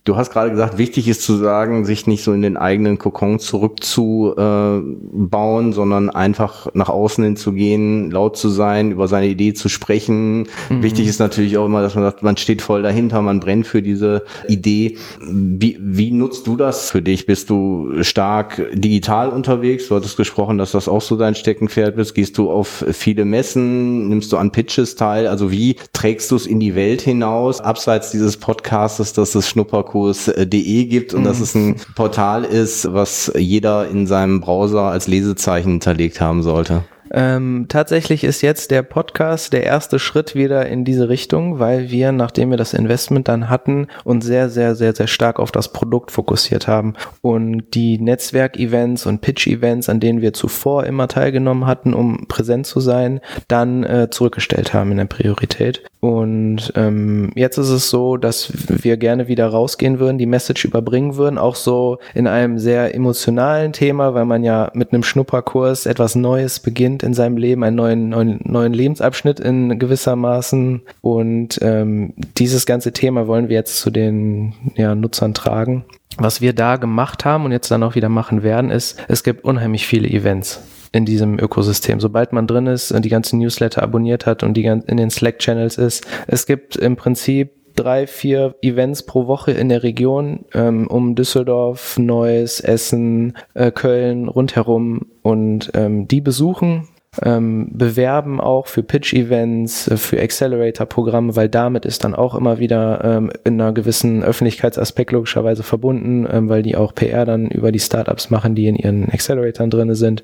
Du hast gerade gesagt, wichtig ist zu sagen, sich nicht so in den eigenen Kokon zurückzubauen, sondern einfach nach außen hin zu gehen, laut zu sein, über seine Idee zu sprechen. Mhm. Wichtig ist natürlich auch immer, dass man sagt, man steht voll dahinter, man brennt für diese Idee. Wie, wie nutzt du das für dich? Bist du stark digital unterwegs? Du hattest gesprochen, dass das auch so dein Steckenpferd ist. Gehst du auf viele Messen? Nimmst du an Pitches teil? Also wie trägst du es in die Welt hinaus, abseits dieses Podcastes, dass es Schnupperkurs Markus.de gibt und mhm. dass es ein Portal ist, was jeder in seinem Browser als Lesezeichen hinterlegt haben sollte. Ähm, tatsächlich ist jetzt der Podcast der erste Schritt wieder in diese Richtung, weil wir, nachdem wir das Investment dann hatten, uns sehr, sehr, sehr, sehr stark auf das Produkt fokussiert haben und die Netzwerk-Events und Pitch-Events, an denen wir zuvor immer teilgenommen hatten, um präsent zu sein, dann äh, zurückgestellt haben in der Priorität. Und ähm, jetzt ist es so, dass wir gerne wieder rausgehen würden, die Message überbringen würden, auch so in einem sehr emotionalen Thema, weil man ja mit einem Schnupperkurs etwas Neues beginnt in seinem Leben, einen neuen, neuen, neuen Lebensabschnitt in gewissermaßen. Und ähm, dieses ganze Thema wollen wir jetzt zu den ja, Nutzern tragen. Was wir da gemacht haben und jetzt dann auch wieder machen werden, ist, es gibt unheimlich viele Events in diesem Ökosystem. Sobald man drin ist und die ganzen Newsletter abonniert hat und die in den Slack-Channels ist, es gibt im Prinzip drei, vier Events pro Woche in der Region ähm, um Düsseldorf, Neuss, Essen, äh, Köln rundherum und ähm, die besuchen ähm, bewerben auch für Pitch-Events, äh, für Accelerator-Programme, weil damit ist dann auch immer wieder ähm, in einer gewissen Öffentlichkeitsaspekt logischerweise verbunden, ähm, weil die auch PR dann über die Startups machen, die in ihren Acceleratoren drinne sind.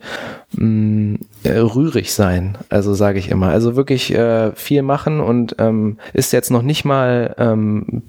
Mm, äh, rührig sein, also sage ich immer. Also wirklich äh, viel machen und ähm, ist jetzt noch nicht mal ähm,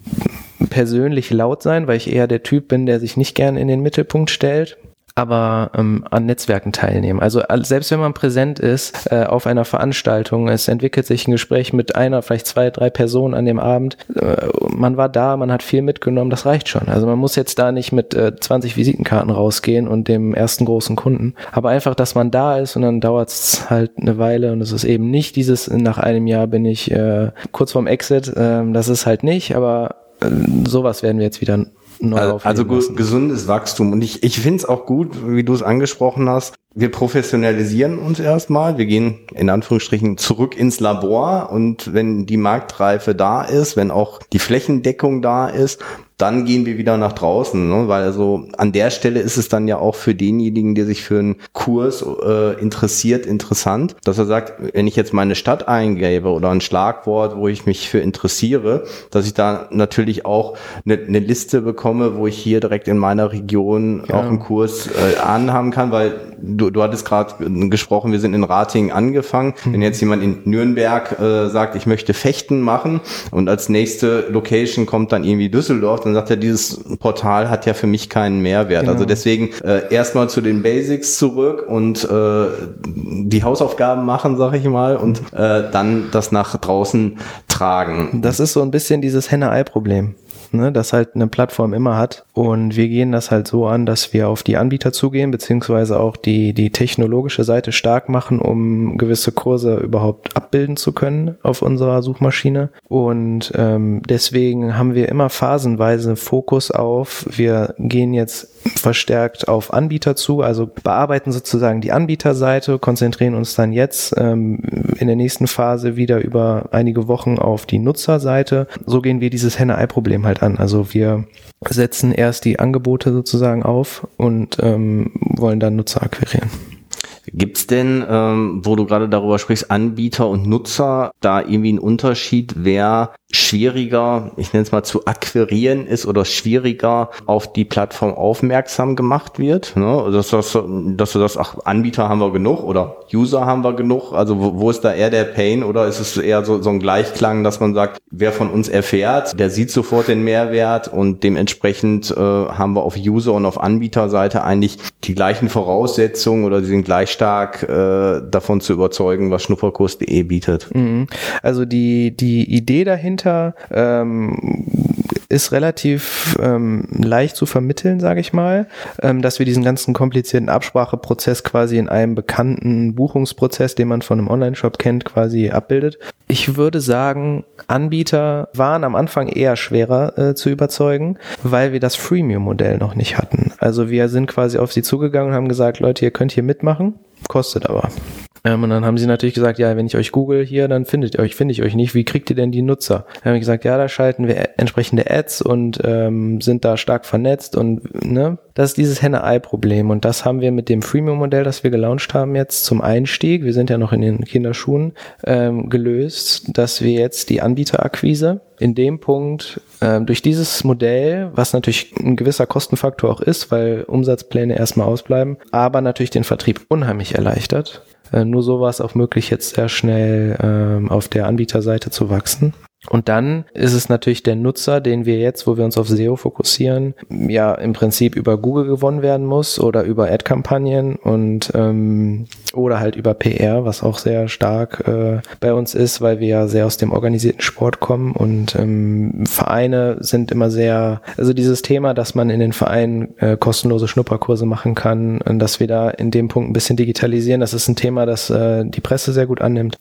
persönlich laut sein, weil ich eher der Typ bin, der sich nicht gern in den Mittelpunkt stellt aber ähm, an Netzwerken teilnehmen. Also selbst wenn man präsent ist äh, auf einer Veranstaltung, es entwickelt sich ein Gespräch mit einer, vielleicht zwei, drei Personen an dem Abend. Äh, man war da, man hat viel mitgenommen, das reicht schon. Also man muss jetzt da nicht mit äh, 20 Visitenkarten rausgehen und dem ersten großen Kunden. Aber einfach, dass man da ist und dann dauert es halt eine Weile und es ist eben nicht dieses, nach einem Jahr bin ich äh, kurz vorm Exit. Äh, das ist halt nicht, aber äh, sowas werden wir jetzt wieder neu Also, also gesundes Wachstum. Und ich, ich finde es auch gut, wie du es angesprochen hast. Wir professionalisieren uns erstmal. Wir gehen in Anführungsstrichen zurück ins Labor. Und wenn die Marktreife da ist, wenn auch die Flächendeckung da ist, dann gehen wir wieder nach draußen, ne? weil also an der Stelle ist es dann ja auch für denjenigen, der sich für einen Kurs äh, interessiert, interessant, dass er sagt, wenn ich jetzt meine Stadt eingebe oder ein Schlagwort, wo ich mich für interessiere, dass ich da natürlich auch eine, eine Liste bekomme, wo ich hier direkt in meiner Region ja. auch einen Kurs äh, anhaben kann, weil du, du hattest gerade gesprochen, wir sind in Ratingen angefangen. Mhm. Wenn jetzt jemand in Nürnberg äh, sagt, ich möchte Fechten machen und als nächste Location kommt dann irgendwie Düsseldorf, dann sagt er, dieses Portal hat ja für mich keinen Mehrwert. Also genau. Also deswegen äh, erstmal zu den Basics zurück und äh, die Hausaufgaben machen, sag ich mal, und äh, dann das nach draußen tragen. Das ist so ein bisschen dieses Henne-Ei-Problem ne, das halt eine Plattform immer hat. Und wir gehen das halt so an, dass wir auf die Anbieter zugehen, beziehungsweise auch die, die technologische Seite stark machen, um gewisse Kurse überhaupt abbilden zu können auf unserer Suchmaschine. Und ähm, deswegen haben wir immer phasenweise Fokus auf, wir gehen jetzt verstärkt auf Anbieter zu, also bearbeiten sozusagen die Anbieterseite, konzentrieren uns dann jetzt ähm, in der nächsten Phase wieder über einige Wochen auf die Nutzerseite. So gehen wir dieses Henne-Ei-Problem halt an. Also wir setzen erst die Angebote sozusagen auf und ähm, wollen dann Nutzer akquirieren. Gibt's denn, ähm, wo du gerade darüber sprichst, Anbieter und Nutzer, da irgendwie einen Unterschied, wer schwieriger, ich nenne es mal zu akquirieren ist oder schwieriger auf die Plattform aufmerksam gemacht wird. Ne? Dass, das, dass du das, ach, Anbieter haben wir genug oder User haben wir genug. Also wo, wo ist da eher der Pain oder ist es eher so, so ein Gleichklang, dass man sagt, wer von uns erfährt, der sieht sofort den Mehrwert und dementsprechend äh, haben wir auf User und auf Anbieterseite eigentlich die gleichen Voraussetzungen oder die sind gleich stark äh, davon zu überzeugen, was schnupperkurs.de bietet. Mhm. Also die, die Idee dahinter dahinter ähm, ist relativ ähm, leicht zu vermitteln, sage ich mal, ähm, dass wir diesen ganzen komplizierten Abspracheprozess quasi in einem bekannten Buchungsprozess, den man von einem Online-Shop kennt, quasi abbildet. Ich würde sagen, Anbieter waren am Anfang eher schwerer äh, zu überzeugen, weil wir das Freemium-Modell noch nicht hatten. Also wir sind quasi auf sie zugegangen und haben gesagt, Leute, ihr könnt hier mitmachen, kostet aber. Ähm, und dann haben sie natürlich gesagt, ja, wenn ich euch google hier, dann findet ihr euch, finde ich euch nicht. Wie kriegt ihr denn die Nutzer? Dann haben wir gesagt, ja, da schalten wir entsprechende Ads und ähm, sind da stark vernetzt und ne, das ist dieses Henne-Ei-Problem. Und das haben wir mit dem Freemium-Modell, das wir gelauncht haben jetzt zum Einstieg, wir sind ja noch in den Kinderschuhen, ähm, gelöst, dass wir jetzt die Anbieterakquise in dem Punkt ähm, durch dieses Modell, was natürlich ein gewisser Kostenfaktor auch ist, weil Umsatzpläne erstmal ausbleiben, aber natürlich den Vertrieb unheimlich erleichtert nur so war es auch möglich, jetzt sehr schnell ähm, auf der Anbieterseite zu wachsen. Und dann ist es natürlich der Nutzer, den wir jetzt, wo wir uns auf SEO fokussieren, ja im Prinzip über Google gewonnen werden muss oder über Ad-Kampagnen und ähm, oder halt über PR, was auch sehr stark äh, bei uns ist, weil wir ja sehr aus dem organisierten Sport kommen. Und ähm, Vereine sind immer sehr, also dieses Thema, dass man in den Vereinen äh, kostenlose Schnupperkurse machen kann und dass wir da in dem Punkt ein bisschen digitalisieren, das ist ein Thema, das äh, die Presse sehr gut annimmt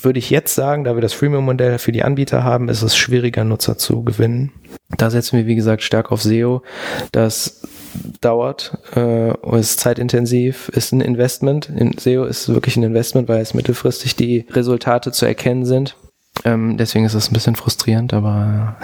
würde ich jetzt sagen, da wir das Freemium-Modell für die Anbieter haben, ist es schwieriger, Nutzer zu gewinnen. Da setzen wir, wie gesagt, stark auf SEO. Das dauert, äh, ist zeitintensiv, ist ein Investment. In SEO ist wirklich ein Investment, weil es mittelfristig die Resultate zu erkennen sind. Ähm, deswegen ist es ein bisschen frustrierend, aber.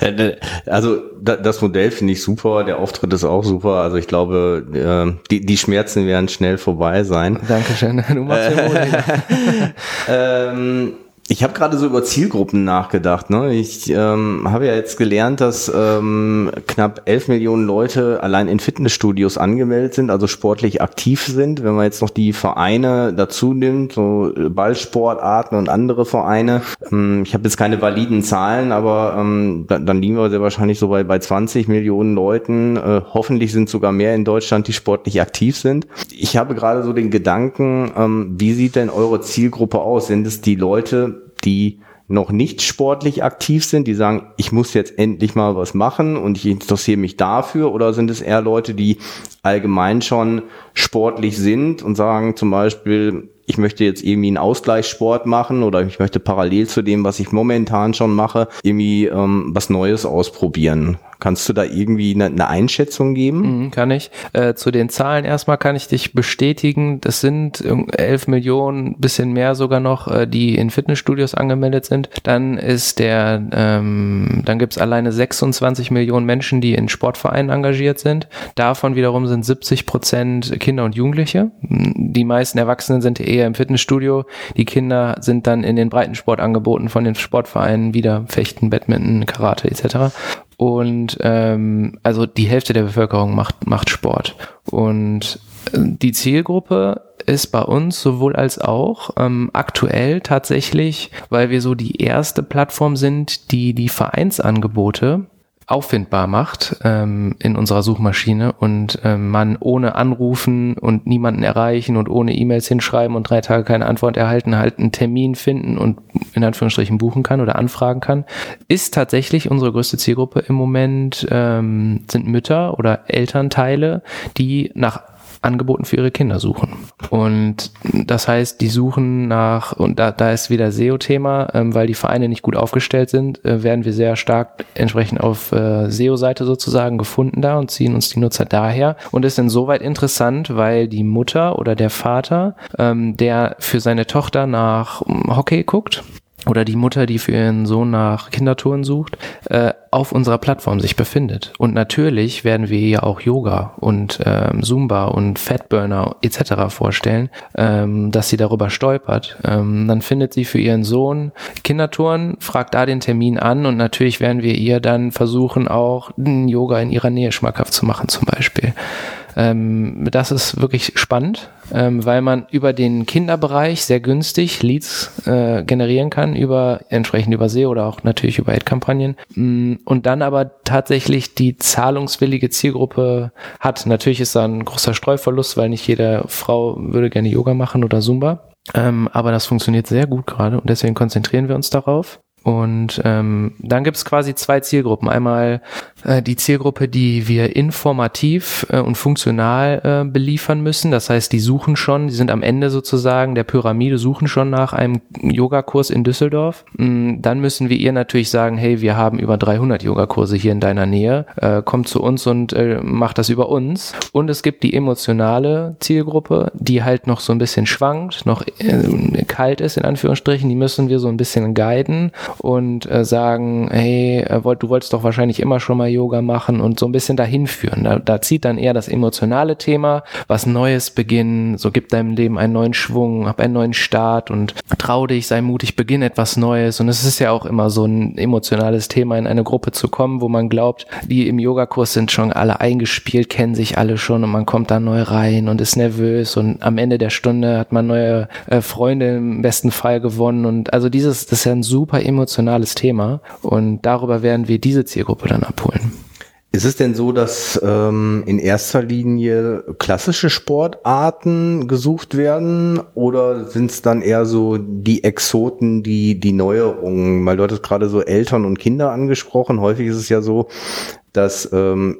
also das Modell finde ich super, der Auftritt ist auch super. Also ich glaube, äh, die, die Schmerzen werden schnell vorbei sein. Dankeschön. Du machst ja ähm, ich habe gerade so über Zielgruppen nachgedacht. Ne? Ich ähm, habe ja jetzt gelernt, dass ähm, knapp 11 Millionen Leute allein in Fitnessstudios angemeldet sind, also sportlich aktiv sind. Wenn man jetzt noch die Vereine dazu nimmt, so Ballsportarten und andere Vereine. Ähm, ich habe jetzt keine validen Zahlen, aber ähm, dann, dann liegen wir sehr wahrscheinlich so bei, bei 20 Millionen Leuten. Äh, hoffentlich sind sogar mehr in Deutschland, die sportlich aktiv sind. Ich habe gerade so den Gedanken, ähm, wie sieht denn eure Zielgruppe aus? Sind es die Leute, die noch nicht sportlich aktiv sind, die sagen, ich muss jetzt endlich mal was machen und ich interessiere mich dafür? Oder sind es eher Leute, die allgemein schon sportlich sind und sagen zum Beispiel, ich möchte jetzt irgendwie einen Ausgleichssport machen oder ich möchte parallel zu dem, was ich momentan schon mache, irgendwie ähm, was Neues ausprobieren. Kannst du da irgendwie eine, eine Einschätzung geben? Mhm, kann ich. Äh, zu den Zahlen erstmal kann ich dich bestätigen. Das sind 11 Millionen, bisschen mehr sogar noch, äh, die in Fitnessstudios angemeldet sind. Dann ist der, ähm, dann gibt's alleine 26 Millionen Menschen, die in Sportvereinen engagiert sind. Davon wiederum sind 70 Prozent Kinder und Jugendliche. Die meisten Erwachsenen sind eher im Fitnessstudio. Die Kinder sind dann in den Breitensportangeboten von den Sportvereinen wieder Fechten, Badminton, Karate etc. Und ähm, also die Hälfte der Bevölkerung macht, macht Sport. Und äh, die Zielgruppe ist bei uns sowohl als auch ähm, aktuell tatsächlich, weil wir so die erste Plattform sind, die die Vereinsangebote auffindbar macht ähm, in unserer Suchmaschine und ähm, man ohne Anrufen und niemanden erreichen und ohne E-Mails hinschreiben und drei Tage keine Antwort erhalten, halt einen Termin finden und in Anführungsstrichen buchen kann oder anfragen kann, ist tatsächlich unsere größte Zielgruppe im Moment ähm, sind Mütter oder Elternteile, die nach Angeboten für ihre Kinder suchen. Und das heißt, die suchen nach, und da, da ist wieder SEO-Thema, ähm, weil die Vereine nicht gut aufgestellt sind, äh, werden wir sehr stark entsprechend auf äh, SEO-Seite sozusagen gefunden da und ziehen uns die Nutzer daher. Und ist insoweit interessant, weil die Mutter oder der Vater, ähm, der für seine Tochter nach Hockey guckt, oder die Mutter, die für ihren Sohn nach Kindertouren sucht, äh, auf unserer Plattform sich befindet. Und natürlich werden wir ja auch Yoga und ähm, Zumba und Fatburner etc. vorstellen, ähm, dass sie darüber stolpert. Ähm, dann findet sie für ihren Sohn Kindertouren, fragt da den Termin an und natürlich werden wir ihr dann versuchen, auch Yoga in ihrer Nähe schmackhaft zu machen zum Beispiel. Ähm, das ist wirklich spannend, ähm, weil man über den Kinderbereich sehr günstig Leads äh, generieren kann, über entsprechend über SEO oder auch natürlich über Ad-Kampagnen. Mm, und dann aber tatsächlich die zahlungswillige Zielgruppe hat. Natürlich ist da ein großer Streuverlust, weil nicht jede Frau würde gerne Yoga machen oder Zumba. Ähm, aber das funktioniert sehr gut gerade und deswegen konzentrieren wir uns darauf. Und ähm, dann gibt es quasi zwei Zielgruppen. Einmal äh, die Zielgruppe, die wir informativ äh, und funktional äh, beliefern müssen. Das heißt, die suchen schon, die sind am Ende sozusagen der Pyramide, suchen schon nach einem Yogakurs in Düsseldorf. Mm, dann müssen wir ihr natürlich sagen, hey, wir haben über 300 Yogakurse hier in deiner Nähe. Äh, komm zu uns und äh, mach das über uns. Und es gibt die emotionale Zielgruppe, die halt noch so ein bisschen schwankt, noch äh, kalt ist in Anführungsstrichen. Die müssen wir so ein bisschen guiden und äh, sagen, hey, äh, du wolltest doch wahrscheinlich immer schon mal Yoga machen und so ein bisschen dahin führen. Da, da zieht dann eher das emotionale Thema, was Neues beginnen, so gibt deinem Leben einen neuen Schwung, hab einen neuen Start und trau dich, sei mutig, beginn etwas Neues. Und es ist ja auch immer so ein emotionales Thema, in eine Gruppe zu kommen, wo man glaubt, die im Yogakurs sind schon alle eingespielt, kennen sich alle schon und man kommt da neu rein und ist nervös und am Ende der Stunde hat man neue äh, Freunde im besten Fall gewonnen und also dieses, das ist ja ein super emotionales emotionales Thema und darüber werden wir diese Zielgruppe dann abholen. Ist es denn so, dass ähm, in erster Linie klassische Sportarten gesucht werden oder sind es dann eher so die Exoten, die die Neuerungen? Weil du hattest gerade so Eltern und Kinder angesprochen. Häufig ist es ja so, dass ähm,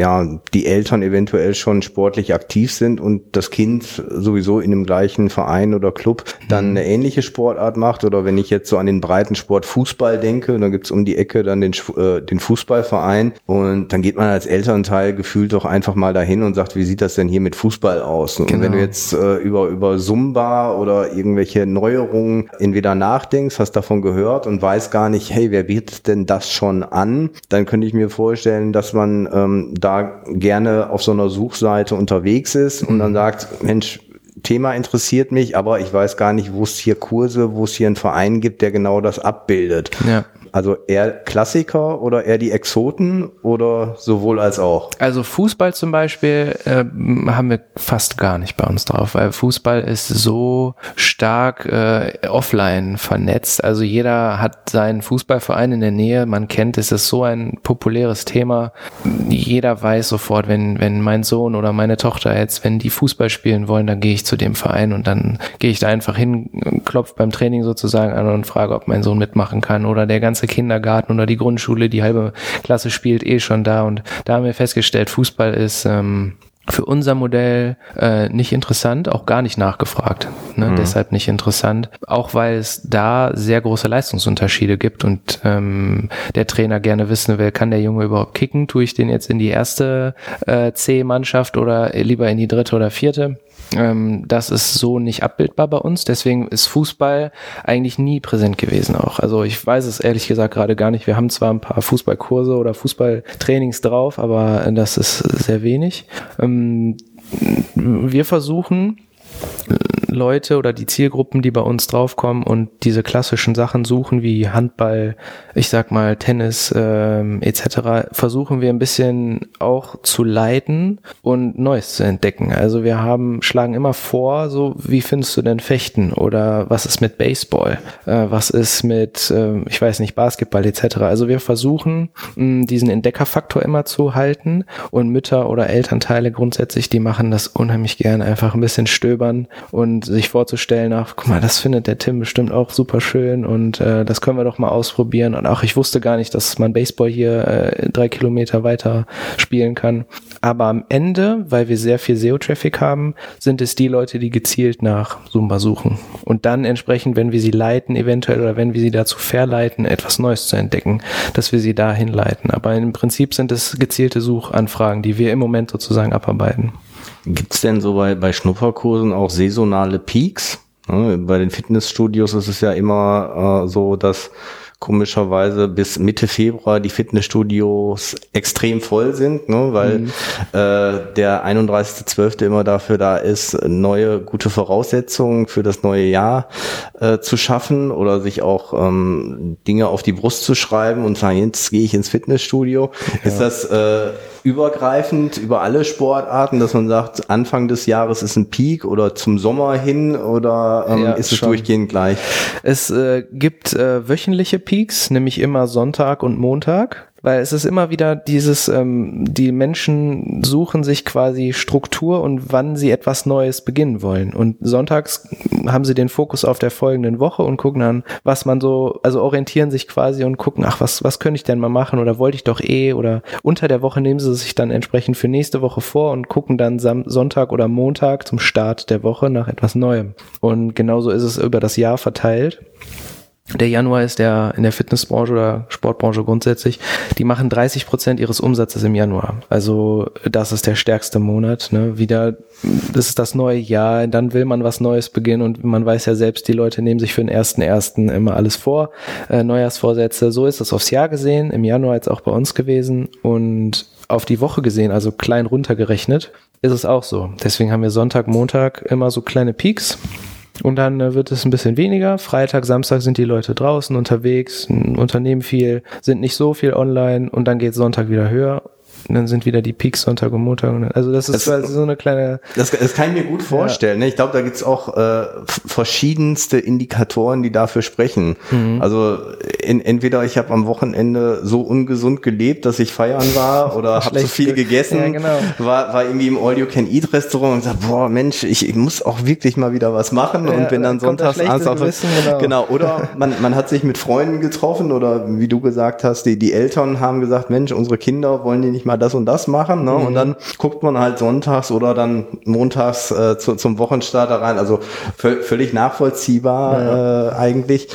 ja, die Eltern eventuell schon sportlich aktiv sind und das Kind sowieso in dem gleichen Verein oder Club dann mhm. eine ähnliche Sportart macht. Oder wenn ich jetzt so an den breiten Sport Fußball denke, dann gibt's um die Ecke dann den, äh, den Fußballverein und dann geht man als Elternteil gefühlt doch einfach mal dahin und sagt, wie sieht das denn hier mit Fußball aus? Und genau. wenn du jetzt äh, über, über Zumba oder irgendwelche Neuerungen entweder nachdenkst, hast davon gehört und weiß gar nicht, hey, wer bietet denn das schon an? Dann könnte ich mir vorstellen, dass man ähm, da gerne auf so einer Suchseite unterwegs ist und dann mhm. sagt, Mensch, Thema interessiert mich, aber ich weiß gar nicht, wo es hier Kurse, wo es hier einen Verein gibt, der genau das abbildet. Ja. Also eher Klassiker oder eher die Exoten oder sowohl als auch? Also Fußball zum Beispiel äh, haben wir fast gar nicht bei uns drauf, weil Fußball ist so stark äh, offline vernetzt. Also jeder hat seinen Fußballverein in der Nähe, man kennt, es ist so ein populäres Thema. Jeder weiß sofort, wenn, wenn mein Sohn oder meine Tochter jetzt, wenn die Fußball spielen wollen, dann gehe ich zu dem Verein und dann gehe ich da einfach hin, klopfe beim Training sozusagen an und frage, ob mein Sohn mitmachen kann oder der ganze ganze Kindergarten oder die Grundschule, die halbe Klasse spielt eh schon da. Und da haben wir festgestellt, Fußball ist ähm, für unser Modell äh, nicht interessant, auch gar nicht nachgefragt. Ne? Mhm. Deshalb nicht interessant, auch weil es da sehr große Leistungsunterschiede gibt und ähm, der Trainer gerne wissen will, kann der Junge überhaupt kicken? Tue ich den jetzt in die erste äh, C-Mannschaft oder lieber in die dritte oder vierte? Ähm, das ist so nicht abbildbar bei uns. Deswegen ist Fußball eigentlich nie präsent gewesen auch. Also ich weiß es ehrlich gesagt gerade gar nicht. Wir haben zwar ein paar Fußballkurse oder Fußballtrainings drauf, aber das ist sehr wenig. Ähm, wir versuchen Leute oder die Zielgruppen, die bei uns draufkommen und diese klassischen Sachen suchen, wie Handball, ich sag mal Tennis ähm, etc., versuchen wir ein bisschen auch zu leiten und Neues zu entdecken. Also wir haben, schlagen immer vor, so wie findest du denn Fechten oder was ist mit Baseball, äh, was ist mit, äh, ich weiß nicht, Basketball etc. Also wir versuchen mh, diesen Entdeckerfaktor immer zu halten und Mütter oder Elternteile grundsätzlich, die machen das unheimlich gern, einfach ein bisschen stöbern und und sich vorzustellen, ach, guck mal, das findet der Tim bestimmt auch super schön und äh, das können wir doch mal ausprobieren. Und auch ich wusste gar nicht, dass man Baseball hier äh, drei Kilometer weiter spielen kann. Aber am Ende, weil wir sehr viel SEO-Traffic haben, sind es die Leute, die gezielt nach Zumba suchen. Und dann entsprechend, wenn wir sie leiten, eventuell oder wenn wir sie dazu verleiten, etwas Neues zu entdecken, dass wir sie dahin leiten. Aber im Prinzip sind es gezielte Suchanfragen, die wir im Moment sozusagen abarbeiten. Gibt's denn so bei, bei Schnupperkursen auch saisonale Peaks? Ne? Bei den Fitnessstudios ist es ja immer äh, so, dass komischerweise bis Mitte Februar die Fitnessstudios extrem voll sind, ne, weil mhm. äh, der 31.12. immer dafür da ist, neue gute Voraussetzungen für das neue Jahr äh, zu schaffen oder sich auch ähm, Dinge auf die Brust zu schreiben und sagen, jetzt gehe ich ins Fitnessstudio. Ja. Ist das äh, übergreifend über alle Sportarten, dass man sagt, Anfang des Jahres ist ein Peak oder zum Sommer hin oder ähm, ja, ist es schon. durchgehend gleich? Es äh, gibt äh, wöchentliche Peaks, nämlich immer Sonntag und Montag. Weil es ist immer wieder dieses, ähm, die Menschen suchen sich quasi Struktur und wann sie etwas Neues beginnen wollen. Und sonntags haben sie den Fokus auf der folgenden Woche und gucken dann, was man so, also orientieren sich quasi und gucken, ach, was, was könnte ich denn mal machen oder wollte ich doch eh oder unter der Woche nehmen sie sich dann entsprechend für nächste Woche vor und gucken dann Sam Sonntag oder Montag zum Start der Woche nach etwas Neuem. Und genauso ist es über das Jahr verteilt der Januar ist der in der Fitnessbranche oder Sportbranche grundsätzlich, die machen 30 Prozent ihres Umsatzes im Januar. Also das ist der stärkste Monat. Ne? Wieder, das ist das neue Jahr, dann will man was Neues beginnen und man weiß ja selbst, die Leute nehmen sich für den ersten ersten immer alles vor, äh, Neujahrsvorsätze. So ist es aufs Jahr gesehen, im Januar jetzt auch bei uns gewesen und auf die Woche gesehen, also klein runtergerechnet, ist es auch so. Deswegen haben wir Sonntag, Montag immer so kleine Peaks und dann äh, wird es ein bisschen weniger. Freitag, Samstag sind die Leute draußen unterwegs, unternehmen viel, sind nicht so viel online und dann geht Sonntag wieder höher und dann sind wieder die Peaks Sonntag und Montag. Also das ist das, so eine kleine. Das, das kann ich mir gut vorstellen. Ja. Ne? Ich glaube, da gibt's auch äh, verschiedenste Indikatoren, die dafür sprechen. Mhm. Also in, entweder ich habe am Wochenende so ungesund gelebt, dass ich feiern war, oder habe zu viel gegessen, ja, genau. war, war irgendwie im All-You-Can-Eat-Restaurant und gesagt, boah Mensch, ich, ich muss auch wirklich mal wieder was machen ja, und bin dann sonntags abends auf genau. genau. Oder man, man hat sich mit Freunden getroffen oder wie du gesagt hast, die, die Eltern haben gesagt, Mensch, unsere Kinder wollen die nicht mal das und das machen. Ne? Mhm. Und dann guckt man halt sonntags oder dann montags äh, zu, zum Wochenstarter rein. Also völlig nachvollziehbar ja. äh, eigentlich.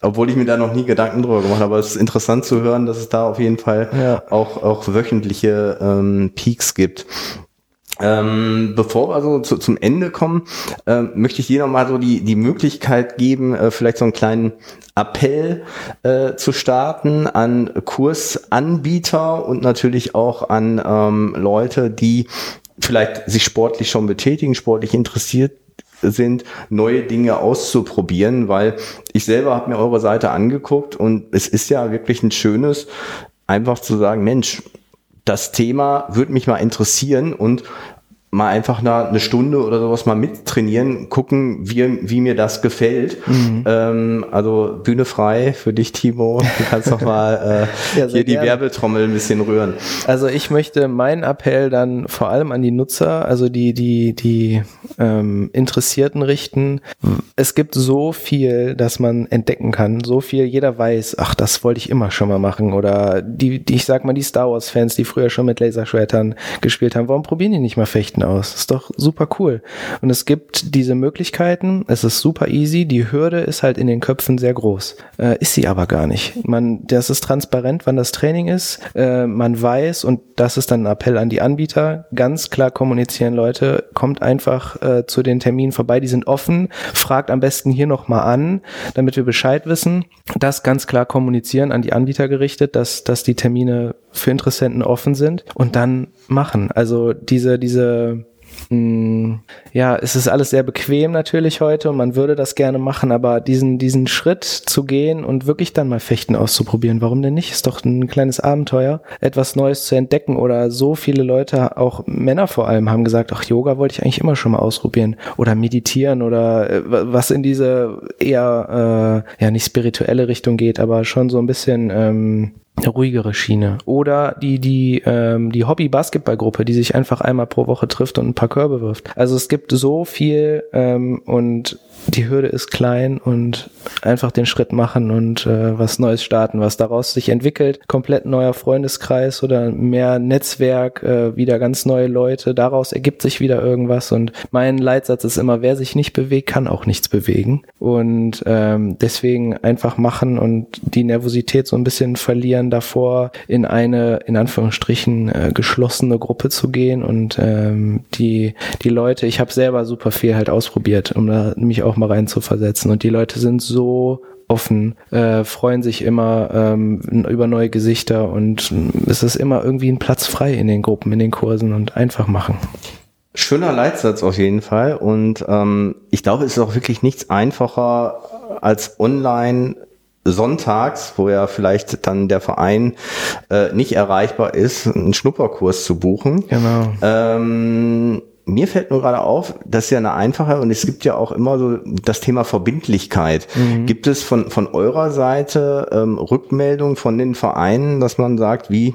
Obwohl ich mir da noch nie Gedanken drüber gemacht habe. Aber es ist interessant zu hören, dass es da auf jeden Fall ja. auch, auch wöchentliche ähm, Peaks gibt. Ähm, bevor wir also zu, zum Ende kommen, äh, möchte ich dir nochmal so die, die Möglichkeit geben, äh, vielleicht so einen kleinen Appell äh, zu starten an Kursanbieter und natürlich auch an ähm, Leute, die vielleicht sich sportlich schon betätigen, sportlich interessiert sind, neue Dinge auszuprobieren, weil ich selber habe mir eure Seite angeguckt und es ist ja wirklich ein schönes, einfach zu sagen, Mensch, das Thema würde mich mal interessieren und mal einfach eine, eine Stunde oder sowas mal mittrainieren, gucken, wie, wie mir das gefällt. Mhm. Ähm, also Bühne frei für dich, Timo. Du kannst noch mal äh, ja, hier die Werbetrommel ein bisschen rühren. Also ich möchte meinen Appell dann vor allem an die Nutzer, also die, die, die ähm, Interessierten richten. Es gibt so viel, dass man entdecken kann. So viel, jeder weiß, ach, das wollte ich immer schon mal machen. Oder die, die ich sag mal, die Star Wars-Fans, die früher schon mit Laserschwertern gespielt haben, warum probieren die nicht mal fechten? Aus. Ist doch super cool. Und es gibt diese Möglichkeiten, es ist super easy, die Hürde ist halt in den Köpfen sehr groß. Äh, ist sie aber gar nicht. Man, das ist transparent, wann das Training ist. Äh, man weiß, und das ist dann ein Appell an die Anbieter, ganz klar kommunizieren, Leute, kommt einfach äh, zu den Terminen vorbei, die sind offen, fragt am besten hier nochmal an, damit wir Bescheid wissen. Das ganz klar kommunizieren an die Anbieter gerichtet, dass, dass die Termine für Interessenten offen sind und dann machen. Also diese, diese hm, ja, es ist alles sehr bequem natürlich heute und man würde das gerne machen, aber diesen, diesen Schritt zu gehen und wirklich dann mal Fechten auszuprobieren, warum denn nicht? Ist doch ein kleines Abenteuer, etwas Neues zu entdecken oder so viele Leute, auch Männer vor allem, haben gesagt, ach, Yoga wollte ich eigentlich immer schon mal ausprobieren oder meditieren oder äh, was in diese eher, äh, ja, nicht spirituelle Richtung geht, aber schon so ein bisschen, ähm, eine ruhigere Schiene. Oder die, die, ähm, die Hobby-Basketballgruppe, die sich einfach einmal pro Woche trifft und ein paar Körbe wirft. Also es gibt so viel ähm, und die Hürde ist klein und einfach den Schritt machen und äh, was Neues starten, was daraus sich entwickelt. Komplett neuer Freundeskreis oder mehr Netzwerk, äh, wieder ganz neue Leute. Daraus ergibt sich wieder irgendwas. Und mein Leitsatz ist immer, wer sich nicht bewegt, kann auch nichts bewegen. Und ähm, deswegen einfach machen und die Nervosität so ein bisschen verlieren davor, in eine, in Anführungsstrichen, äh, geschlossene Gruppe zu gehen und ähm, die, die Leute, ich habe selber super viel halt ausprobiert, um da mich auch mal rein zu versetzen und die Leute sind so offen, äh, freuen sich immer ähm, über neue Gesichter und es ist immer irgendwie ein Platz frei in den Gruppen, in den Kursen und einfach machen. Schöner Leitsatz auf jeden Fall und ähm, ich glaube, es ist auch wirklich nichts einfacher als online sonntags, wo ja vielleicht dann der Verein äh, nicht erreichbar ist, einen Schnupperkurs zu buchen. Genau. Ähm, mir fällt nur gerade auf, das ist ja eine einfache und es gibt ja auch immer so das Thema Verbindlichkeit. Mhm. Gibt es von, von eurer Seite ähm, Rückmeldungen von den Vereinen, dass man sagt, wie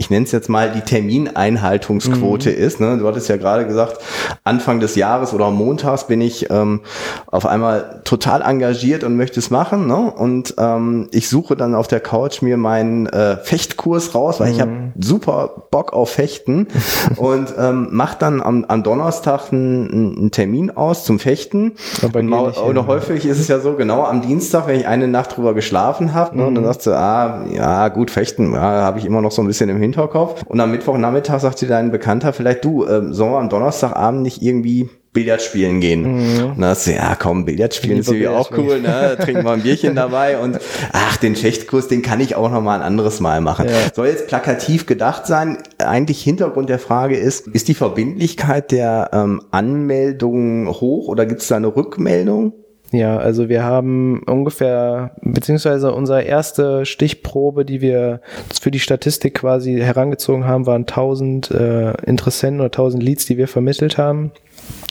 ich nenne es jetzt mal die Termineinhaltungsquote mhm. ist. Ne? Du hattest ja gerade gesagt, Anfang des Jahres oder montags bin ich ähm, auf einmal total engagiert und möchte es machen. Ne? Und ähm, ich suche dann auf der Couch mir meinen äh, Fechtkurs raus, weil mhm. ich habe super Bock auf Fechten und ähm, mache dann am, am Donnerstag einen, einen Termin aus zum Fechten. Aber oder häufig ist es ja so, genau am Dienstag, wenn ich eine Nacht drüber geschlafen habe, ne, mhm. und dann sagst du, ah, ja, gut, Fechten, ja, habe ich immer noch so ein bisschen im Hintergrund Hinterkopf. Und am Mittwochnachmittag sagte dein Bekannter vielleicht, du, äh, sollen wir am Donnerstagabend nicht irgendwie Billard spielen gehen. Mhm. Und dann hast du, ja komm, Billard spielen ist irgendwie auch cool, ne? Trinken wir ein Bierchen dabei und ach, den Schächtkurs, den kann ich auch noch mal ein anderes Mal machen. Ja. Soll jetzt plakativ gedacht sein. Eigentlich Hintergrund der Frage ist, ist die Verbindlichkeit der ähm, Anmeldung hoch oder gibt es da eine Rückmeldung? Ja, also wir haben ungefähr, beziehungsweise unsere erste Stichprobe, die wir für die Statistik quasi herangezogen haben, waren 1000 äh, Interessenten oder 1000 Leads, die wir vermittelt haben.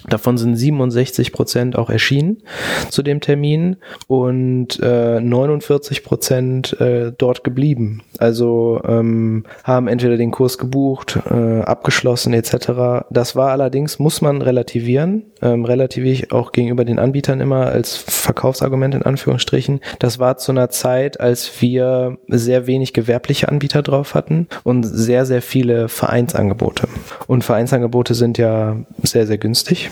Davon sind 67 Prozent auch erschienen zu dem Termin und äh, 49 Prozent äh, dort geblieben. Also ähm, haben entweder den Kurs gebucht, äh, abgeschlossen etc. Das war allerdings, muss man relativieren, ähm, relativiere ich auch gegenüber den Anbietern immer als Verkaufsargument in Anführungsstrichen. Das war zu einer Zeit, als wir sehr wenig gewerbliche Anbieter drauf hatten und sehr, sehr viele Vereinsangebote. Und Vereinsangebote sind ja sehr, sehr günstig.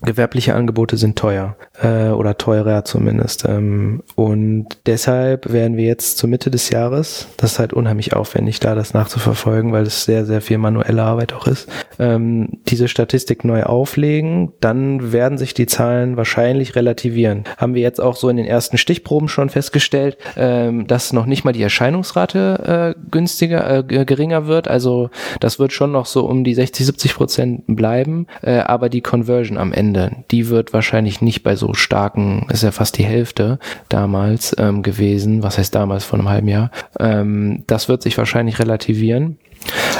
Gewerbliche Angebote sind teuer äh, oder teurer zumindest. Ähm, und deshalb werden wir jetzt zur Mitte des Jahres, das ist halt unheimlich aufwendig, da das nachzuverfolgen, weil es sehr, sehr viel manuelle Arbeit auch ist, ähm, diese Statistik neu auflegen. Dann werden sich die Zahlen wahrscheinlich relativieren. Haben wir jetzt auch so in den ersten Stichproben schon festgestellt, ähm, dass noch nicht mal die Erscheinungsrate äh, günstiger, äh, geringer wird. Also das wird schon noch so um die 60, 70 Prozent bleiben, äh, aber die Conversion am Ende Ende, die wird wahrscheinlich nicht bei so starken, ist ja fast die Hälfte damals ähm, gewesen, was heißt damals vor einem halben Jahr. Ähm, das wird sich wahrscheinlich relativieren.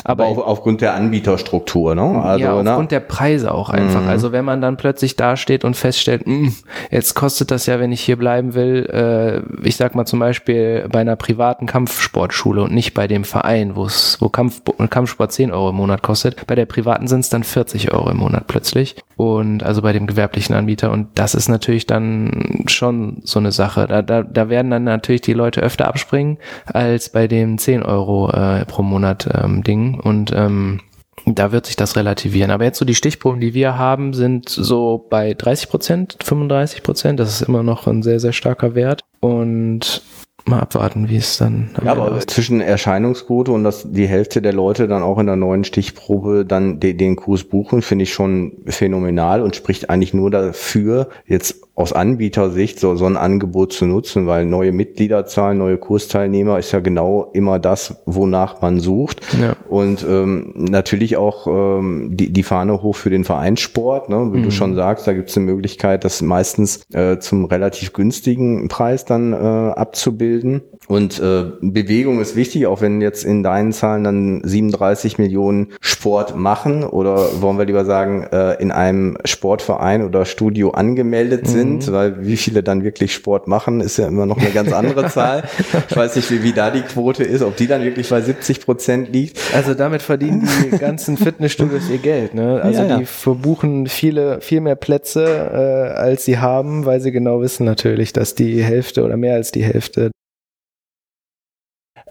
Aber auf, aufgrund der Anbieterstruktur, ne? Also, ja, ne? aufgrund ne? der Preise auch einfach. Mhm. Also wenn man dann plötzlich dasteht und feststellt, mh, hm, jetzt kostet das ja, wenn ich hier bleiben will, äh, ich sag mal zum Beispiel bei einer privaten Kampfsportschule und nicht bei dem Verein, wo es, wo Kampf, Kampfsport 10 Euro im Monat kostet. Bei der privaten sind es dann 40 Euro im Monat plötzlich. Und also bei dem gewerblichen Anbieter. Und das ist natürlich dann schon so eine Sache. Da, da, da werden dann natürlich die Leute öfter abspringen als bei dem 10 Euro äh, pro Monat ähm, Ding. Und ähm, da wird sich das relativieren. Aber jetzt so die Stichproben, die wir haben, sind so bei 30 Prozent, 35 Prozent. Das ist immer noch ein sehr, sehr starker Wert. Und mal abwarten, wie es dann. Ja, aber ist. zwischen Erscheinungsquote und dass die Hälfte der Leute dann auch in der neuen Stichprobe dann den, den Kurs buchen, finde ich schon phänomenal und spricht eigentlich nur dafür, jetzt aus Anbietersicht so, so ein Angebot zu nutzen, weil neue Mitgliederzahlen, neue Kursteilnehmer ist ja genau immer das, wonach man sucht. Ja. Und ähm, natürlich auch ähm, die, die Fahne hoch für den Vereinssport. Ne? Wie mhm. du schon sagst, da gibt es eine Möglichkeit, das meistens äh, zum relativ günstigen Preis dann äh, abzubilden. Und äh, Bewegung ist wichtig, auch wenn jetzt in deinen Zahlen dann 37 Millionen Sport machen oder wollen wir lieber sagen, äh, in einem Sportverein oder Studio angemeldet mhm. sind, weil wie viele dann wirklich Sport machen, ist ja immer noch eine ganz andere Zahl. Ich weiß nicht, wie, wie da die Quote ist, ob die dann wirklich bei 70 Prozent liegt. Also damit verdienen die ganzen Fitnessstudios ihr Geld. Ne? Also ja, ja. die verbuchen viele, viel mehr Plätze, äh, als sie haben, weil sie genau wissen natürlich, dass die Hälfte oder mehr als die Hälfte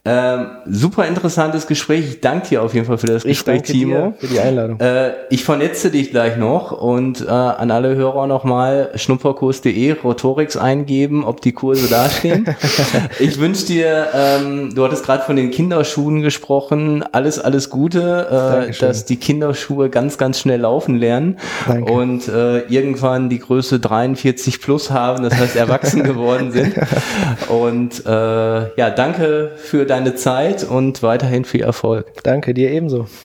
Ähm, super interessantes Gespräch. Ich danke dir auf jeden Fall für das Ich Gespräch, danke Timo. für die Einladung. Äh, ich vernetze dich gleich noch und äh, an alle Hörer nochmal schnupperkurs.de, Rotorix eingeben, ob die Kurse dastehen. ich wünsche dir, ähm, du hattest gerade von den Kinderschuhen gesprochen, alles, alles Gute, äh, dass die Kinderschuhe ganz, ganz schnell laufen lernen Danke. und äh, irgendwann die Größe 43 plus haben, das heißt erwachsen geworden sind. Und äh, ja, danke für deine Zeit und weiterhin viel Erfolg. Danke dir ebenso.